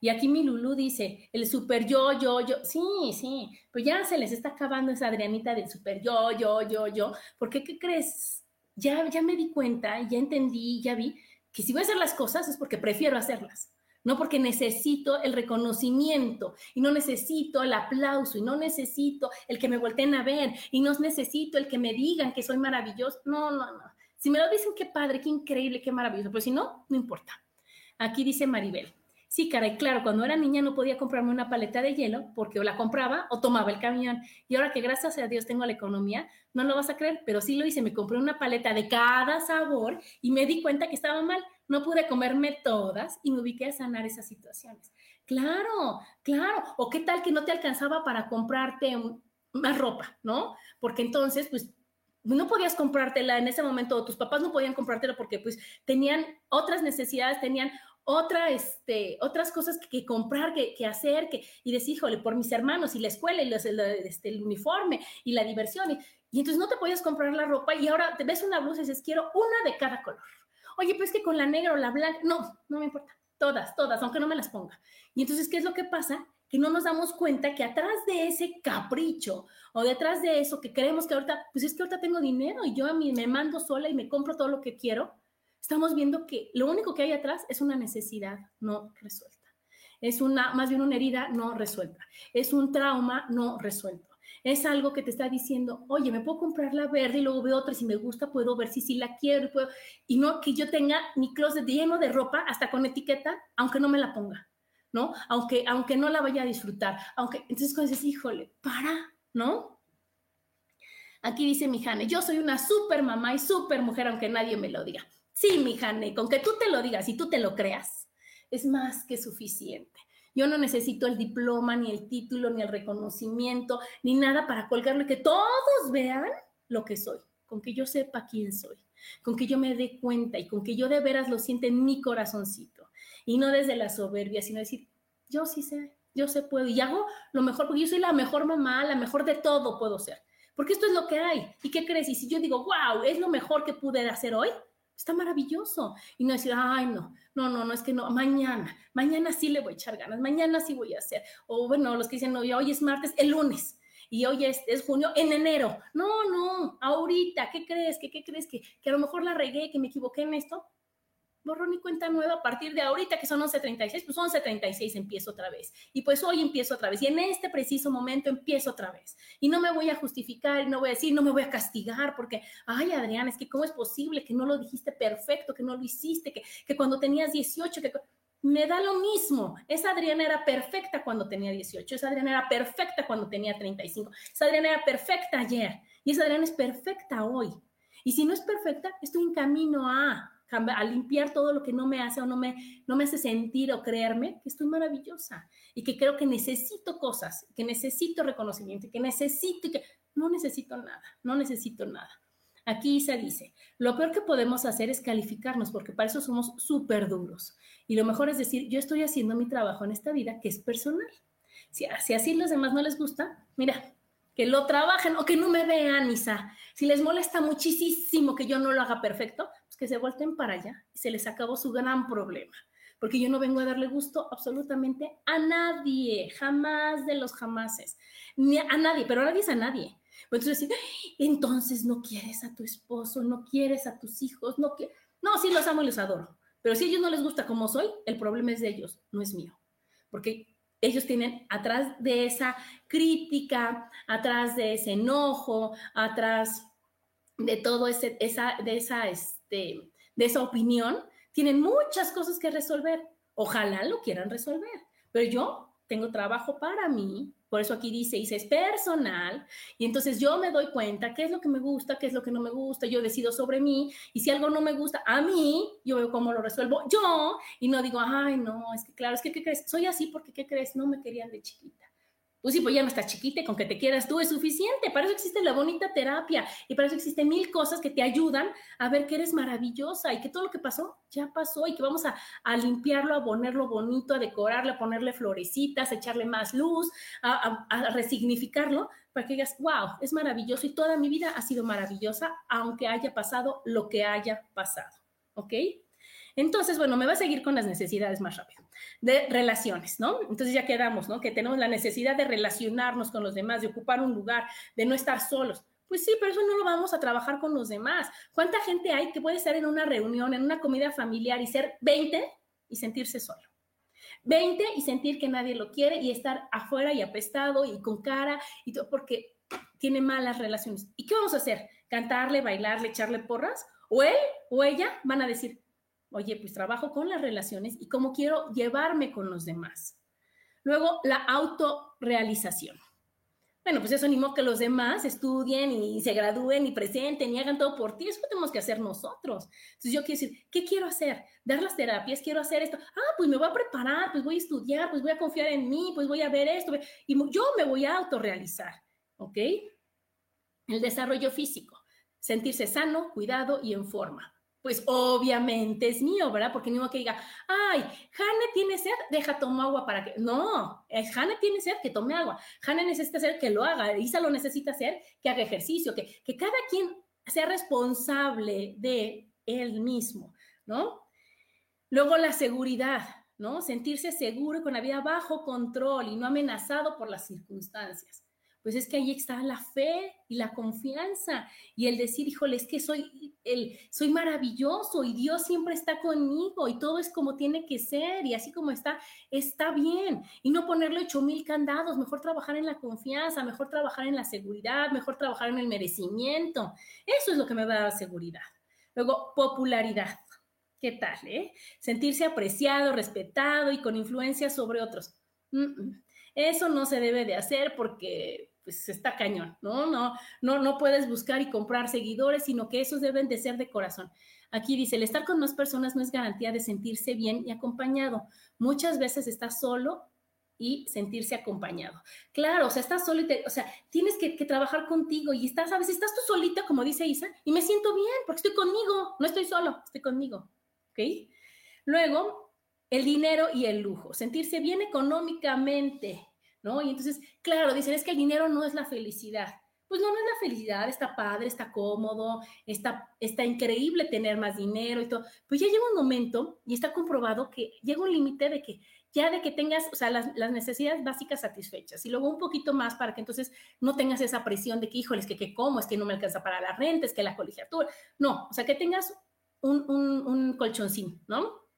Y aquí mi Lulu dice, el super yo, yo, yo. Sí, sí, pues ya se les está acabando esa Adrianita del super yo, yo, yo, yo. Porque, ¿qué crees? Ya, ya me di cuenta, ya entendí, ya vi que si voy a hacer las cosas es porque prefiero hacerlas. No porque necesito el reconocimiento y no necesito el aplauso y no necesito el que me volteen a ver y no necesito el que me digan que soy maravilloso. No, no, no. Si me lo dicen, qué padre, qué increíble, qué maravilloso. Pero si no, no importa. Aquí dice Maribel, Sí, caray, claro, cuando era niña no podía comprarme una paleta de hielo porque o la compraba o tomaba el camión. Y ahora que gracias a Dios tengo la economía, no lo vas a creer, pero sí lo hice, me compré una paleta de cada sabor y me di cuenta que estaba mal. No pude comerme todas y me ubiqué a sanar esas situaciones. Claro, claro. O qué tal que no te alcanzaba para comprarte más ropa, ¿no? Porque entonces, pues no podías comprártela en ese momento, o tus papás no podían comprártela porque pues tenían otras necesidades, tenían otra, este, otras cosas que, comprar, que, hacer, que, y decir, híjole, por mis hermanos y la escuela y los, el, este, el uniforme y la diversión. Y, entonces no te podías comprar la ropa y ahora te ves una blusa y dices, quiero una de cada color. Oye, pues que con la negra o la blanca, no, no me importa. Todas, todas, aunque no me las ponga. Y entonces, ¿qué es lo que pasa? Que no nos damos cuenta que atrás de ese capricho o detrás de eso que creemos que ahorita, pues es que ahorita tengo dinero y yo a mí me mando sola y me compro todo lo que quiero, estamos viendo que lo único que hay atrás es una necesidad no resuelta. Es una, más bien una herida no resuelta. Es un trauma no resuelto. Es algo que te está diciendo, oye, me puedo comprar la verde y luego veo otra, si me gusta puedo ver si sí la quiero y puedo, y no que yo tenga mi closet lleno de ropa hasta con etiqueta, aunque no me la ponga, ¿no? Aunque, aunque no la vaya a disfrutar, aunque, entonces cuando dices, híjole, para, ¿no? Aquí dice mi Jane, yo soy una super mamá y super mujer, aunque nadie me lo diga. Sí, mi Jane, con que tú te lo digas y tú te lo creas, es más que suficiente. Yo no necesito el diploma, ni el título, ni el reconocimiento, ni nada para colgarlo y que todos vean lo que soy, con que yo sepa quién soy, con que yo me dé cuenta y con que yo de veras lo siente en mi corazoncito. Y no desde la soberbia, sino decir, yo sí sé, yo sé puedo y hago lo mejor, porque yo soy la mejor mamá, la mejor de todo puedo ser. Porque esto es lo que hay. ¿Y qué crees? Y si yo digo, wow, es lo mejor que pude hacer hoy, está maravilloso. Y no decir, ay, no, no, no, no, es que no, mañana, mañana sí le voy a echar ganas, mañana sí voy a hacer. O bueno, los que dicen, no, hoy es martes, el lunes. Y hoy es, es junio, en enero. No, no, ahorita, ¿qué crees? ¿Qué, qué crees? ¿Que, que a lo mejor la regué, que me equivoqué en esto borrón y cuenta nueva a partir de ahorita que son 11.36, pues 11.36 empiezo otra vez. Y pues hoy empiezo otra vez. Y en este preciso momento empiezo otra vez. Y no me voy a justificar no voy a decir, no me voy a castigar porque, ay, Adrián, es que cómo es posible que no lo dijiste perfecto, que no lo hiciste, que, que cuando tenías 18, que... Me da lo mismo. Esa Adriana era perfecta cuando tenía 18. Esa Adriana era perfecta cuando tenía 35. Esa Adriana era perfecta ayer. Y esa Adriana es perfecta hoy. Y si no es perfecta, estoy en camino a a limpiar todo lo que no me hace o no me, no me hace sentir o creerme que estoy maravillosa y que creo que necesito cosas, que necesito reconocimiento, que necesito y que no necesito nada, no necesito nada. Aquí Isa dice, lo peor que podemos hacer es calificarnos porque para eso somos súper duros. Y lo mejor es decir, yo estoy haciendo mi trabajo en esta vida que es personal. Si, si así los demás no les gusta, mira, que lo trabajen o que no me vean, Isa. Si les molesta muchísimo que yo no lo haga perfecto, que se vuelten para allá y se les acabó su gran problema. Porque yo no vengo a darle gusto absolutamente a nadie, jamás de los jamases, ni a nadie, pero a nadie es a nadie. Entonces, entonces no quieres a tu esposo, no quieres a tus hijos, no que No, sí los amo y los adoro, pero si a ellos no les gusta como soy, el problema es de ellos, no es mío. Porque ellos tienen atrás de esa crítica, atrás de ese enojo, atrás de todo ese, esa, de esa, de, esa opinión, tienen muchas cosas que resolver. Ojalá lo quieran resolver, pero yo tengo trabajo para mí, por eso aquí dice, dice, es personal, y entonces yo me doy cuenta qué es lo que me gusta, qué es lo que no me gusta, yo decido sobre mí, y si algo no me gusta a mí, yo veo cómo lo resuelvo yo, y no digo, ay, no, es que claro, es que, ¿qué crees? Soy así porque, ¿qué crees? No me querían de chiquita. Pues sí, pues ya no estás chiquita con que te quieras tú es suficiente. Para eso existe la bonita terapia y para eso existen mil cosas que te ayudan a ver que eres maravillosa y que todo lo que pasó ya pasó y que vamos a, limpiarlo, a ponerlo bonito, a decorarlo, a ponerle florecitas, a echarle más luz, a, a resignificarlo para que digas, wow, es maravilloso y toda mi vida ha sido maravillosa, aunque haya pasado lo que haya pasado. ¿Ok? Entonces, bueno, me va a seguir con las necesidades más rápido. De relaciones, ¿no? Entonces ya quedamos, ¿no? Que tenemos la necesidad de relacionarnos con los demás, de ocupar un lugar, de no estar solos. Pues sí, pero eso no lo vamos a trabajar con los demás. ¿Cuánta gente hay que puede estar en una reunión, en una comida familiar y ser 20 y sentirse solo? 20 y sentir que nadie lo quiere y estar afuera y apestado y con cara y todo, porque tiene malas relaciones. ¿Y qué vamos a hacer? ¿Cantarle, bailarle, echarle porras? ¿O él o ella van a decir, Oye, pues trabajo con las relaciones y cómo quiero llevarme con los demás. Luego, la autorrealización. Bueno, pues eso animo que los demás estudien y se gradúen y presenten y hagan todo por ti. Eso tenemos que hacer nosotros. Entonces yo quiero decir, ¿qué quiero hacer? Dar las terapias, quiero hacer esto. Ah, pues me voy a preparar, pues voy a estudiar, pues voy a confiar en mí, pues voy a ver esto. Y yo me voy a autorrealizar, ¿ok? El desarrollo físico, sentirse sano, cuidado y en forma pues obviamente es mío, ¿verdad? Porque modo que diga, ay, Jane tiene sed, deja tomar agua para que. No, es Jane tiene sed, que tome agua. Jane necesita hacer que lo haga. Isa lo necesita hacer, que haga ejercicio, que, que cada quien sea responsable de él mismo, ¿no? Luego la seguridad, ¿no? Sentirse seguro con la vida bajo control y no amenazado por las circunstancias pues es que ahí está la fe y la confianza y el decir, híjole, es que soy, el, soy maravilloso y Dios siempre está conmigo y todo es como tiene que ser y así como está, está bien. Y no ponerle ocho mil candados, mejor trabajar en la confianza, mejor trabajar en la seguridad, mejor trabajar en el merecimiento. Eso es lo que me va a dar seguridad. Luego, popularidad. ¿Qué tal? Eh? Sentirse apreciado, respetado y con influencia sobre otros. Eso no se debe de hacer porque pues está cañón, ¿no? No, no, no puedes buscar y comprar seguidores, sino que esos deben de ser de corazón. Aquí dice, el estar con más personas no es garantía de sentirse bien y acompañado. Muchas veces estás solo y sentirse acompañado. Claro, o sea, estás solo y o sea, tienes que, trabajar contigo y estás, a veces estás tú solita, como dice Isa, y me siento bien porque estoy conmigo, no estoy solo, estoy conmigo, ¿ok? Luego, el dinero y el lujo, sentirse bien económicamente, ¿no? Y entonces, claro, dicen, es que el dinero no es la felicidad. Pues no, no es la felicidad, está padre, está cómodo, está, está increíble tener más dinero y todo. Pues ya llega un momento y está comprobado que llega un límite de que ya de que tengas, o sea, las, necesidades básicas satisfechas y luego un poquito más para que entonces no tengas esa presión de que, híjole, es que, que como, es que no me alcanza para la renta, es que la colegiatura. No, o sea, que tengas un, un, un colchoncín, ¿no?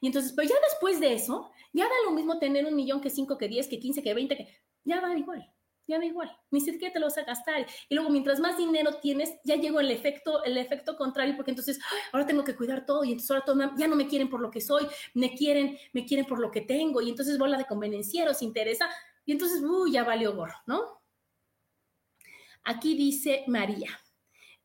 Y entonces, pues ya después de eso, ya da lo mismo tener un millón que cinco, que diez, que quince, que veinte, que ya da igual, ya da igual, ni siquiera te lo vas a gastar. Y luego, mientras más dinero tienes, ya llegó el efecto, el efecto contrario, porque entonces, ahora tengo que cuidar todo, y entonces ahora todo, ya no me quieren por lo que soy, me quieren, me quieren por lo que tengo, y entonces bola de convenencieros, interesa, y entonces, uy, ya valió gorro, ¿no? Aquí dice María.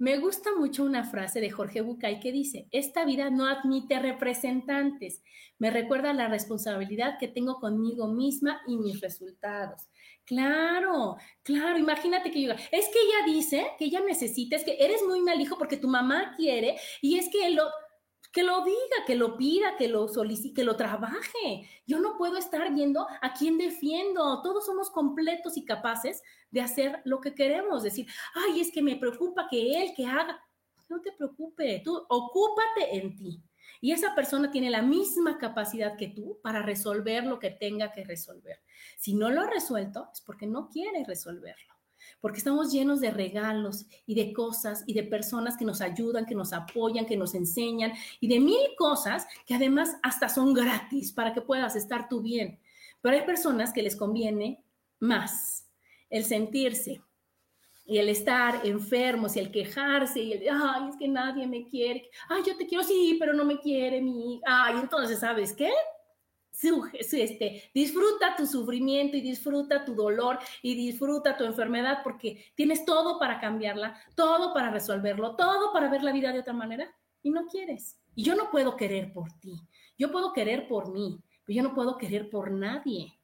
Me gusta mucho una frase de Jorge Bucay que dice, esta vida no admite representantes. Me recuerda la responsabilidad que tengo conmigo misma y mis resultados. Claro, claro, imagínate que yo, es que ella dice que ella necesita, es que eres muy mal hijo porque tu mamá quiere y es que lo, que lo diga, que lo pida, que lo solicite, que lo trabaje. Yo no puedo estar viendo a quién defiendo. Todos somos completos y capaces de hacer lo que queremos. Decir, ay, es que me preocupa que él, que haga. No te preocupes, tú ocúpate en ti. Y esa persona tiene la misma capacidad que tú para resolver lo que tenga que resolver. Si no lo ha resuelto, es porque no quiere resolverlo porque estamos llenos de regalos y de cosas y de personas que nos ayudan, que nos apoyan, que nos enseñan y de mil cosas que además hasta son gratis para que puedas estar tú bien. Pero hay personas que les conviene más el sentirse y el estar enfermos y el quejarse y el, ay, es que nadie me quiere, ay, yo te quiero, sí, pero no me quiere mi, ay, entonces, ¿sabes qué? Este, disfruta tu sufrimiento y disfruta tu dolor y disfruta tu enfermedad porque tienes todo para cambiarla, todo para resolverlo, todo para ver la vida de otra manera y no quieres. Y yo no puedo querer por ti, yo puedo querer por mí, pero yo no puedo querer por nadie.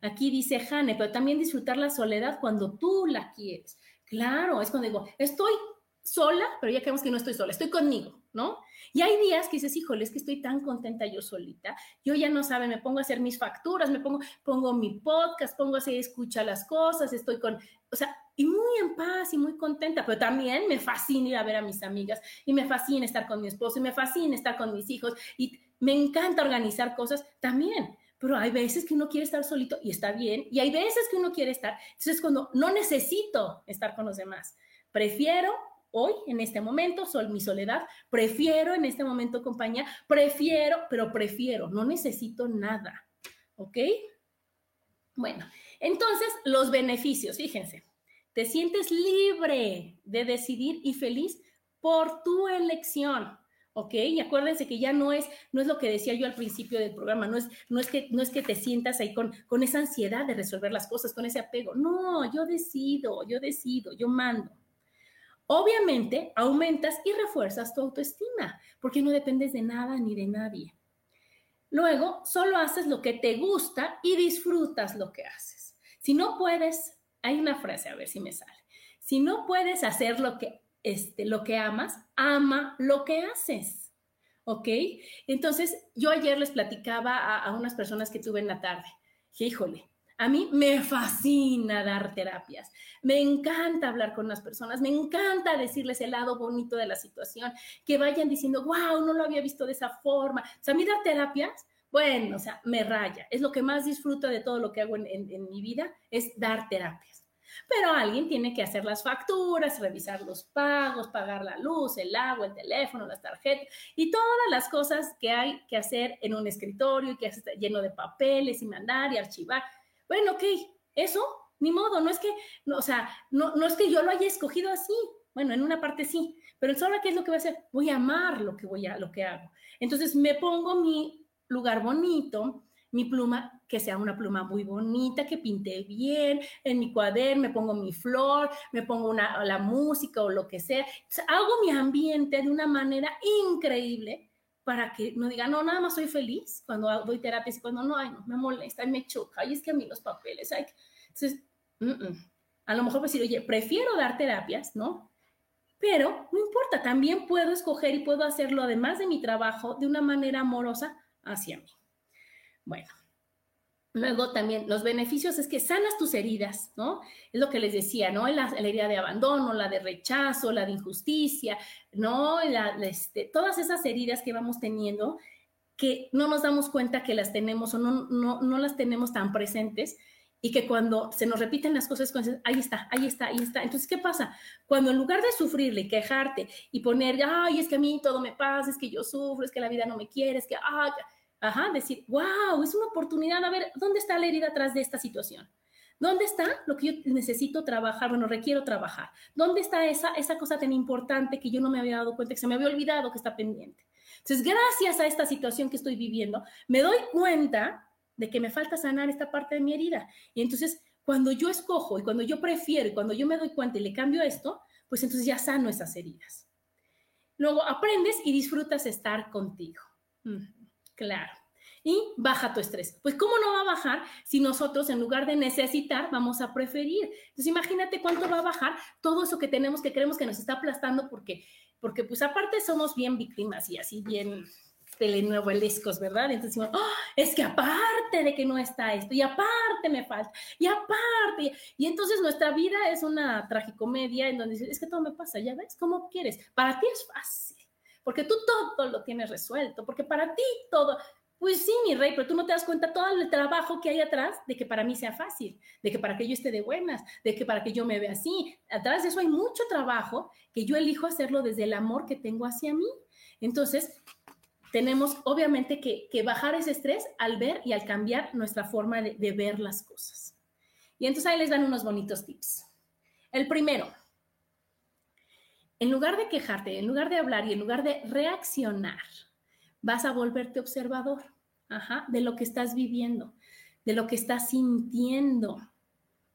Aquí dice Jane, pero también disfrutar la soledad cuando tú la quieres. Claro, es cuando digo, estoy sola, pero ya creemos que no estoy sola, estoy conmigo, ¿no? Y hay días que dices, híjole, es que estoy tan contenta yo solita, yo ya no sabe, me pongo a hacer mis facturas, me pongo, pongo mi podcast, pongo a hacer, escucha las cosas, estoy con, o sea, y muy en paz y muy contenta, pero también me fascina ir a ver a mis amigas y me fascina estar con mi esposo y me fascina estar con mis hijos y me encanta organizar cosas también. Pero hay veces que uno quiere estar solito y está bien, y hay veces que uno quiere estar. Entonces, cuando no necesito estar con los demás, prefiero hoy, en este momento, sol, mi soledad, prefiero en este momento compañía, prefiero, pero prefiero, no necesito nada, ¿ok? Bueno, entonces los beneficios, fíjense, te sientes libre de decidir y feliz por tu elección. ¿ok? Y acuérdense que ya no es, no es lo que decía yo al principio del programa, no es, no es, que, no es que te sientas ahí con, con esa ansiedad de resolver las cosas, con ese apego. No, yo decido, yo decido, yo mando. Obviamente, aumentas y refuerzas tu autoestima, porque no dependes de nada ni de nadie. Luego, solo haces lo que te gusta y disfrutas lo que haces. Si no puedes, hay una frase, a ver si me sale. Si no puedes hacer lo que, este, lo que amas, ama lo que haces. ¿Ok? Entonces, yo ayer les platicaba a, a unas personas que tuve en la tarde. híjole, a mí me fascina dar terapias, me encanta hablar con las personas, me encanta decirles el lado bonito de la situación, que vayan diciendo, wow, no lo había visto de esa forma. O sea, a mí dar terapias, bueno, o sea, me raya. Es lo que más disfruto de todo lo que hago en, mi vida, es dar terapias. Pero alguien tiene que hacer las facturas, revisar los pagos, pagar la luz, el agua, el teléfono, las tarjetas y todas las cosas que hay que hacer en un escritorio y que está lleno de papeles y mandar y archivar. Bueno, ok, eso, ni modo, no es que, o sea, no, no es que yo lo haya escogido así. Bueno, en una parte sí, pero ahora qué es lo que voy a hacer? Voy a amar lo que voy a, lo que hago. Entonces me pongo mi lugar bonito, mi pluma que sea una pluma muy bonita, que pinte bien, en mi cuaderno me pongo mi flor, me pongo una, la música o lo que sea. hago mi ambiente de una manera increíble para que no diga, no, nada más soy feliz cuando doy terapias y cuando no, ay, no, me molesta, y me choca, y es que a mí los papeles, ay. Entonces, a lo mejor pues decir, oye, prefiero dar terapias, ¿no? Pero no importa, también puedo escoger y puedo hacerlo además de mi trabajo de una manera amorosa hacia mí. Bueno, Luego también los beneficios es que sanas tus heridas, ¿no? Es lo que les decía, ¿no? La, herida de abandono, la de rechazo, la de injusticia, ¿no? Este, todas esas heridas que vamos teniendo que no nos damos cuenta que las tenemos o no, no, las tenemos tan presentes y que cuando se nos repiten las cosas, ahí está, ahí está, ahí está. Entonces, ¿qué pasa? Cuando en lugar de sufrirle, quejarte y poner, ay, es que a mí todo me pasa, es que yo sufro, es que la vida no me quiere, es que, ay, Ajá, decir, wow, es una oportunidad, a ver, ¿dónde está la herida atrás de esta situación? ¿Dónde está lo que yo necesito trabajar? Bueno, requiero trabajar. ¿Dónde está esa, esa cosa tan importante que yo no me había dado cuenta, que se me había olvidado que está pendiente? Entonces, gracias a esta situación que estoy viviendo, me doy cuenta de que me falta sanar esta parte de mi herida. Y entonces, cuando yo escojo y cuando yo prefiero cuando yo me doy cuenta y le cambio esto, pues entonces ya sano esas heridas. Luego aprendes y disfrutas estar contigo. Claro. Y baja tu estrés. Pues ¿cómo no va a bajar si nosotros en lugar de necesitar vamos a preferir? Entonces imagínate cuánto va a bajar todo eso que tenemos que creemos que nos está aplastando porque, porque pues aparte somos bien víctimas y así bien telenovelescos, ¿verdad? Entonces oh, es que aparte de que no está esto, y aparte me falta, y aparte, y entonces nuestra vida es una tragicomedia en donde es que todo me pasa, ya ves, ¿cómo quieres? Para ti es fácil porque tú todo lo tienes resuelto, porque para ti todo, pues sí, mi rey, pero tú no te das cuenta todo el trabajo que hay atrás de que para mí sea fácil, de que para que yo esté de buenas, de que para que yo me vea así. Atrás de eso hay mucho trabajo que yo elijo hacerlo desde el amor que tengo hacia mí. Entonces, tenemos obviamente que, bajar ese estrés al ver y al cambiar nuestra forma de, de ver las cosas. Y entonces ahí les dan unos bonitos tips. El primero, en lugar de quejarte, en lugar de hablar y en lugar de reaccionar, vas a volverte observador de lo que estás viviendo, de lo que estás sintiendo.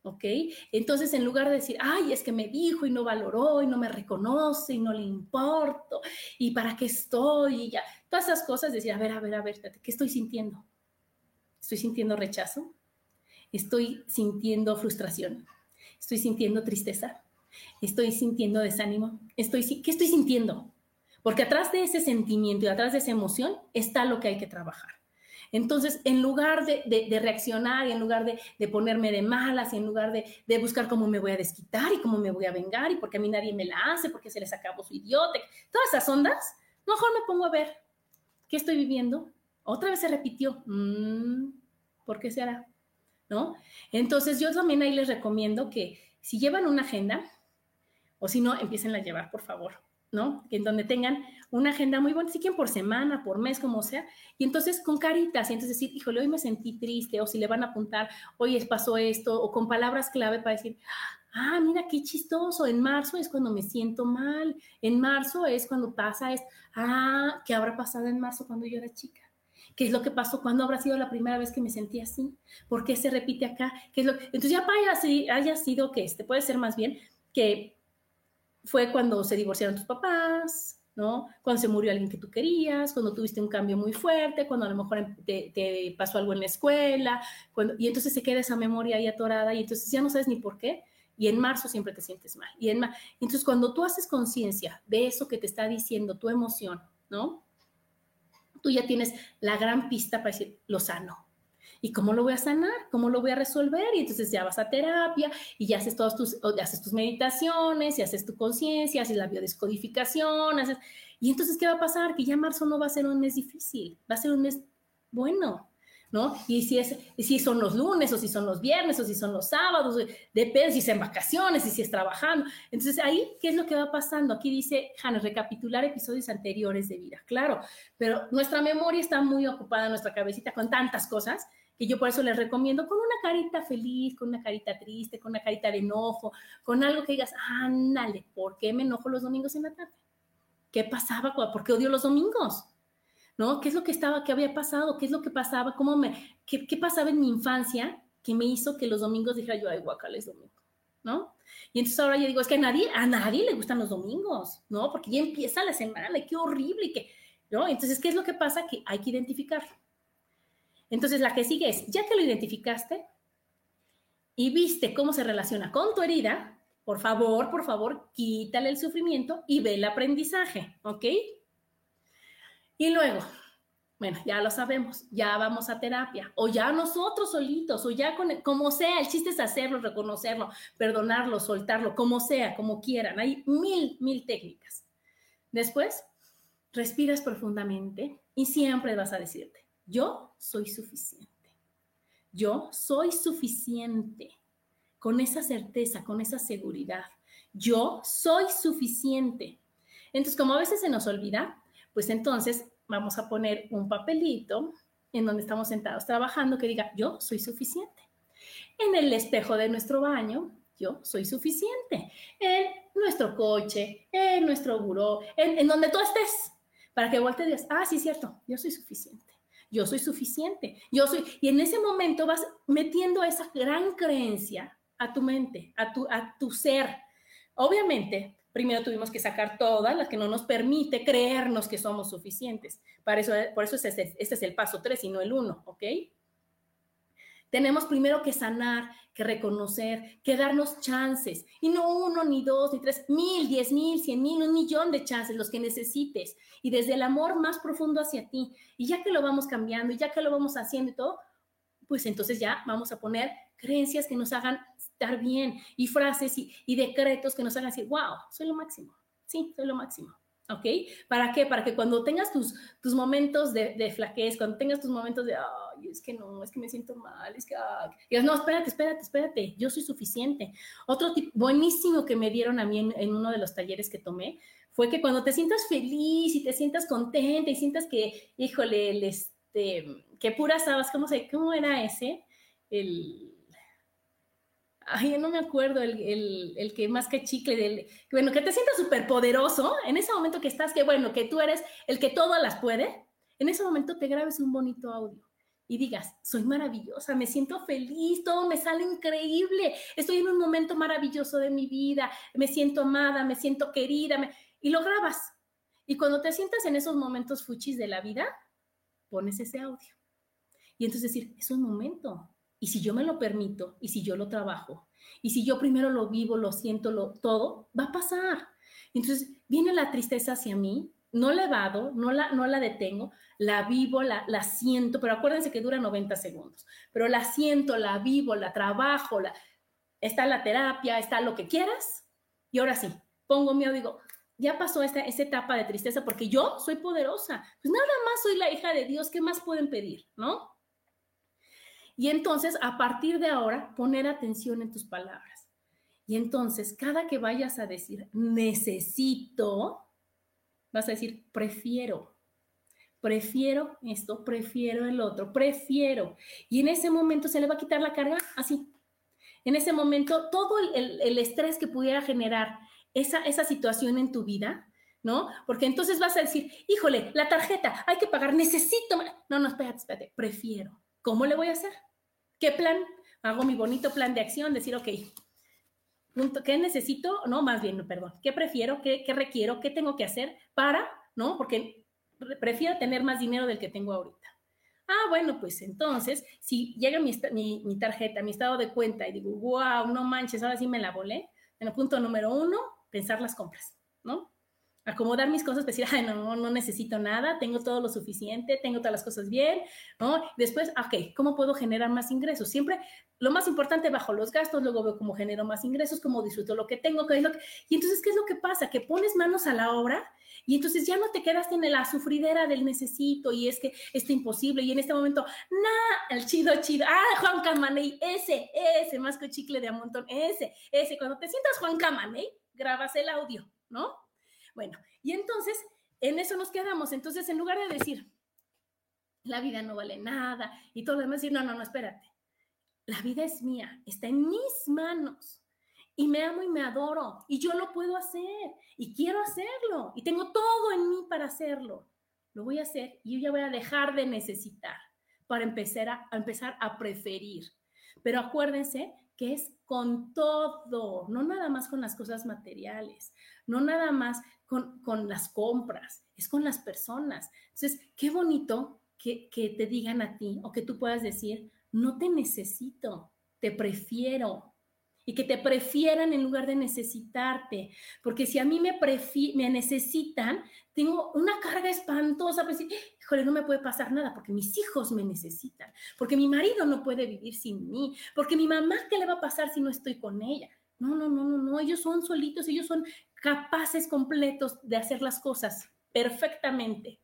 ¿Ok? Entonces, en lugar de decir, ay, es que me dijo y no valoró y no me reconoce y no le importo y para qué estoy y ya, todas esas cosas, decir, a ver, a ver, a ver, ¿qué estoy sintiendo? ¿Estoy sintiendo rechazo? ¿Estoy sintiendo frustración? ¿Estoy sintiendo tristeza? Estoy sintiendo desánimo, estoy, ¿qué estoy sintiendo? Porque atrás de ese sentimiento y atrás de esa emoción está lo que hay que trabajar. Entonces, en lugar de, reaccionar y en lugar de, ponerme de malas y en lugar de, buscar cómo me voy a desquitar y cómo me voy a vengar y porque a mí nadie me la hace, porque se les acabó su idiota, todas esas ondas, mejor me pongo a ver qué estoy viviendo. Otra vez se repitió. Mm, ¿Por qué será? ¿No? Entonces, yo también ahí les recomiendo que si llevan una agenda, o si no, empiecen a llevar, por favor, ¿no? En donde tengan una agenda muy buena, si quieren por semana, por mes, como sea, y entonces con caritas, y entonces decir, híjole, hoy me sentí triste, o si le van a apuntar, hoy pasó esto, o con palabras clave para decir, ah, mira qué chistoso, en marzo es cuando me siento mal, en marzo es cuando pasa esto, ah, ¿qué habrá pasado en marzo cuando yo era chica? ¿Qué es lo que pasó? ¿Cuándo habrá sido la primera vez que me sentí así? ¿Por qué se repite acá? ¿Qué es lo... Entonces ya haya sido que este, puede ser más bien que fue cuando se divorciaron tus papás, ¿no? Cuando se murió alguien que tú querías, cuando tuviste un cambio muy fuerte, cuando a lo mejor te, pasó algo en la escuela, cuando, y entonces se queda esa memoria ahí atorada y entonces ya no sabes ni por qué. Y en marzo siempre te sientes mal. Y en entonces, cuando tú haces conciencia de eso que te está diciendo tu emoción, ¿no? Tú ya tienes la gran pista para decir, lo sano, ¿Y cómo lo voy a sanar? ¿Cómo lo voy a resolver? Y entonces ya vas a terapia y ya haces todas tus, haces tus meditaciones, y haces tu conciencia, haces la biodescodificación, haces... Y entonces, ¿qué va a pasar? Que ya marzo no va a ser un mes difícil, va a ser un mes bueno, ¿no? Y si, es, si son los lunes o si son los viernes o si son los sábados, depende si es en vacaciones y si es trabajando. Entonces ahí, ¿qué es lo que va pasando? Aquí dice Hannah, recapitular episodios anteriores de vida, claro, pero nuestra memoria está muy ocupada, nuestra cabecita con tantas cosas que yo por eso les recomiendo con una carita feliz, con una carita triste, con una carita de enojo, con algo que digas, ándale, ¿por qué me enojo los domingos en la tarde? ¿Qué pasaba? ¿Por qué odio los domingos? ¿no? ¿Qué es lo que estaba, qué había pasado? ¿Qué es lo que pasaba? ¿Cómo me, qué, pasaba en mi infancia que me hizo que los domingos dijera yo, ay, guacala, es domingo, ¿no? Y entonces ahora yo digo, es que a nadie, a nadie le gustan los domingos, ¿no? Porque ya empieza la semana, y qué horrible, y ¿no? Entonces, ¿qué es lo que pasa? Que hay que identificarlo. Entonces, la que sigue es, ya que lo identificaste y viste cómo se relaciona con tu herida, por favor, por favor, quítale el sufrimiento y ve el aprendizaje, ¿ok? Y luego, bueno, ya lo sabemos, ya vamos a terapia, o ya nosotros solitos, o ya como sea, el chiste es hacerlo, reconocerlo, perdonarlo, soltarlo, como sea, como quieran. Hay mil, mil técnicas. Después, respiras profundamente y siempre vas a decirte, yo soy suficiente. Yo soy suficiente. Con esa certeza, con esa seguridad. Yo soy suficiente. Entonces, como a veces se nos olvida, pues entonces vamos a poner un papelito en donde estamos sentados trabajando que diga, yo soy suficiente. En el espejo de nuestro baño, yo soy suficiente. En nuestro coche, en nuestro buró, en, donde tú estés, para que voltees y digas, ah, sí, cierto, yo soy suficiente. Yo soy suficiente. Yo soy. Y en ese momento vas metiendo esa gran creencia a tu mente, a tu, a tu ser. Obviamente, primero tuvimos que sacar todas las que no nos permite creernos que somos suficientes. Para eso, por eso este, es el paso 3 y no el 1, ¿ok? Tenemos primero que sanar, que reconocer, que darnos chances. Y no uno, ni dos, ni tres, mil, diez mil, cien mil, un millón de chances, los que necesites. Y desde el amor más profundo hacia ti. Y ya que lo vamos cambiando, y ya que lo vamos haciendo y todo, pues entonces ya vamos a poner creencias que nos hagan estar bien y frases y, decretos que nos hagan decir, wow, soy lo máximo. Sí, soy lo máximo. ¿Ok? ¿Para qué? Para que cuando tengas tus, tus momentos de, de flaquez, cuando tengas tus momentos de, ay, es que no, es que me siento mal, es que, digas, no, espérate, espérate, espérate, yo soy suficiente. Otro tip buenísimo que me dieron a mí en, uno de los talleres que tomé fue que cuando te sientas feliz y te sientas contenta y sientas que, híjole, el, este, que pura sabas, ¿cómo, se, ¿cómo era ese? El, ay, no me acuerdo, el, que más que chicle, del, bueno, que te sientas súper poderoso, en ese momento que estás, que bueno, que tú eres el que todas las puede, en ese momento te grabes un bonito audio y digas, soy maravillosa, me siento feliz, todo me sale increíble, estoy en un momento maravilloso de mi vida, me siento amada, me siento querida, y lo grabas. Y cuando te sientas en esos momentos fuchis de la vida, pones ese audio. Y entonces decir, es un momento, y si yo me lo permito, y si yo lo trabajo, y si yo primero lo vivo, lo siento, lo, todo, va a pasar. Entonces viene la tristeza hacia mí, no la evado, no la, no la detengo, la vivo, la, la siento, pero acuérdense que dura 90 segundos, pero la siento, la vivo, la trabajo, la, está la terapia, está lo que quieras, y ahora sí, pongo miedo, digo, ya pasó esta, esta etapa de tristeza porque yo soy poderosa, pues nada más soy la hija de Dios, ¿qué más pueden pedir? ¿No? Y entonces, a partir de ahora, poner atención en tus palabras. Y entonces, cada que vayas a decir necesito, vas a decir prefiero. Prefiero esto, prefiero el otro, prefiero. Y en ese momento se le va a quitar la carga así. En ese momento, todo el, estrés que pudiera generar esa, esa situación en tu vida, ¿no? Porque entonces vas a decir, híjole, la tarjeta, hay que pagar, necesito. No, no, espérate, espérate, prefiero. ¿Cómo le voy a hacer? ¿Qué plan? Hago mi bonito plan de acción, decir, ok, ¿qué necesito? No, más bien, perdón, ¿qué prefiero? ¿Qué, requiero? ¿Qué tengo que hacer para? ¿No? Porque prefiero tener más dinero del que tengo ahorita. Ah, bueno, pues entonces, si llega mi, mi, tarjeta, mi estado de cuenta y digo, wow, no manches, ahora sí me la volé. En el punto número uno, pensar las compras, ¿no? Acomodar mis cosas, decir, no, no necesito nada, tengo todo lo suficiente, tengo todas las cosas bien, ¿no? Después, ok, ¿cómo puedo generar más ingresos? Siempre lo más importante, bajo los gastos, luego veo cómo genero más ingresos, cómo disfruto lo que tengo, qué es lo que... Y entonces, ¿qué es lo que pasa? Que pones manos a la obra y entonces ya no te quedaste en la sufridera del necesito y es que está imposible y en este momento, nah, el chido, chido, ah, Juan Camaney, ese, ese, más que chicle de a montón, ese, ese, cuando te sientas Juan Camaney, grabas el audio, ¿no? Bueno, y entonces en eso nos quedamos. Entonces, en lugar de decir, la vida no vale nada y todo lo demás, decir, no, no, no, espérate. La vida es mía, está en mis manos y me amo y me adoro y yo lo puedo hacer y quiero hacerlo y tengo todo en mí para hacerlo. lo voy a hacer y yo ya voy a dejar de necesitar para empezar a, empezar a preferir. Pero acuérdense que es con todo, no nada más con las cosas materiales, no nada más con, las compras, es con las personas. Entonces, qué bonito que, que te digan a ti o que tú puedas decir, no te necesito, te prefiero, y que te prefieran en lugar de necesitarte. Porque si a mí me, me necesitan, tengo una carga espantosa, pues, híjole, no me puede pasar nada porque mis hijos me necesitan, porque mi marido no puede vivir sin mí, porque mi mamá, ¿qué le va a pasar si no estoy con ella? No, no, no, no, no, ellos son solitos, ellos son capaces completos de hacer las cosas perfectamente,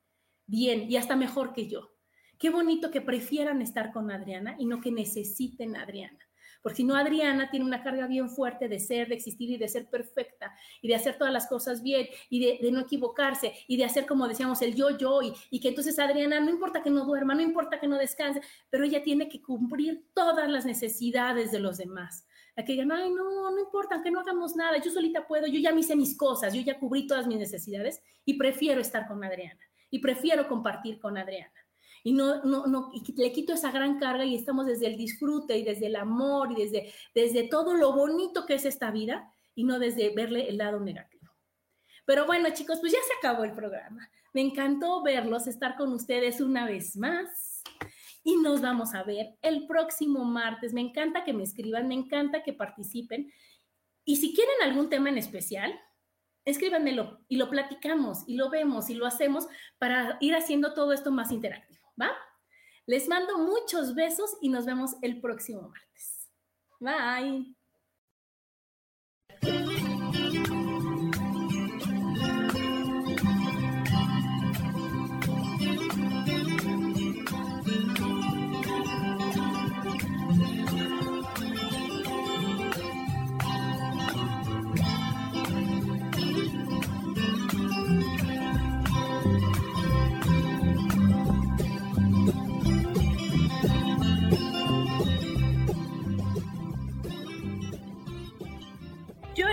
bien y hasta mejor que yo. Qué bonito que prefieran estar con Adriana y no que necesiten a Adriana. Porque si no, Adriana tiene una carga bien fuerte de ser, de existir y de ser perfecta y de hacer todas las cosas bien y de, no equivocarse y de hacer, como decíamos, el yo, yo y, que entonces Adriana no importa que no duerma, no importa que no descanse, pero ella tiene que cumplir todas las necesidades de los demás. Que digan, ay, no, no importa, que no hagamos nada, yo solita puedo, yo ya me hice mis cosas, yo ya cubrí todas mis necesidades y prefiero estar con Adriana y prefiero compartir con Adriana y no, no, no, y le quito esa gran carga y estamos desde el disfrute y desde el amor y desde, desde todo lo bonito que es esta vida y no desde verle el lado negativo. Pero bueno, chicos, pues ya se acabó el programa. Me encantó verlos, estar con ustedes una vez más. Y nos vamos a ver el próximo martes. Me encanta que me escriban, me encanta que participen. Y si quieren algún tema en especial, escríbanmelo y lo platicamos y lo vemos y lo hacemos para ir haciendo todo esto más interactivo. ¿Va? Les mando muchos besos y nos vemos el próximo martes. Bye.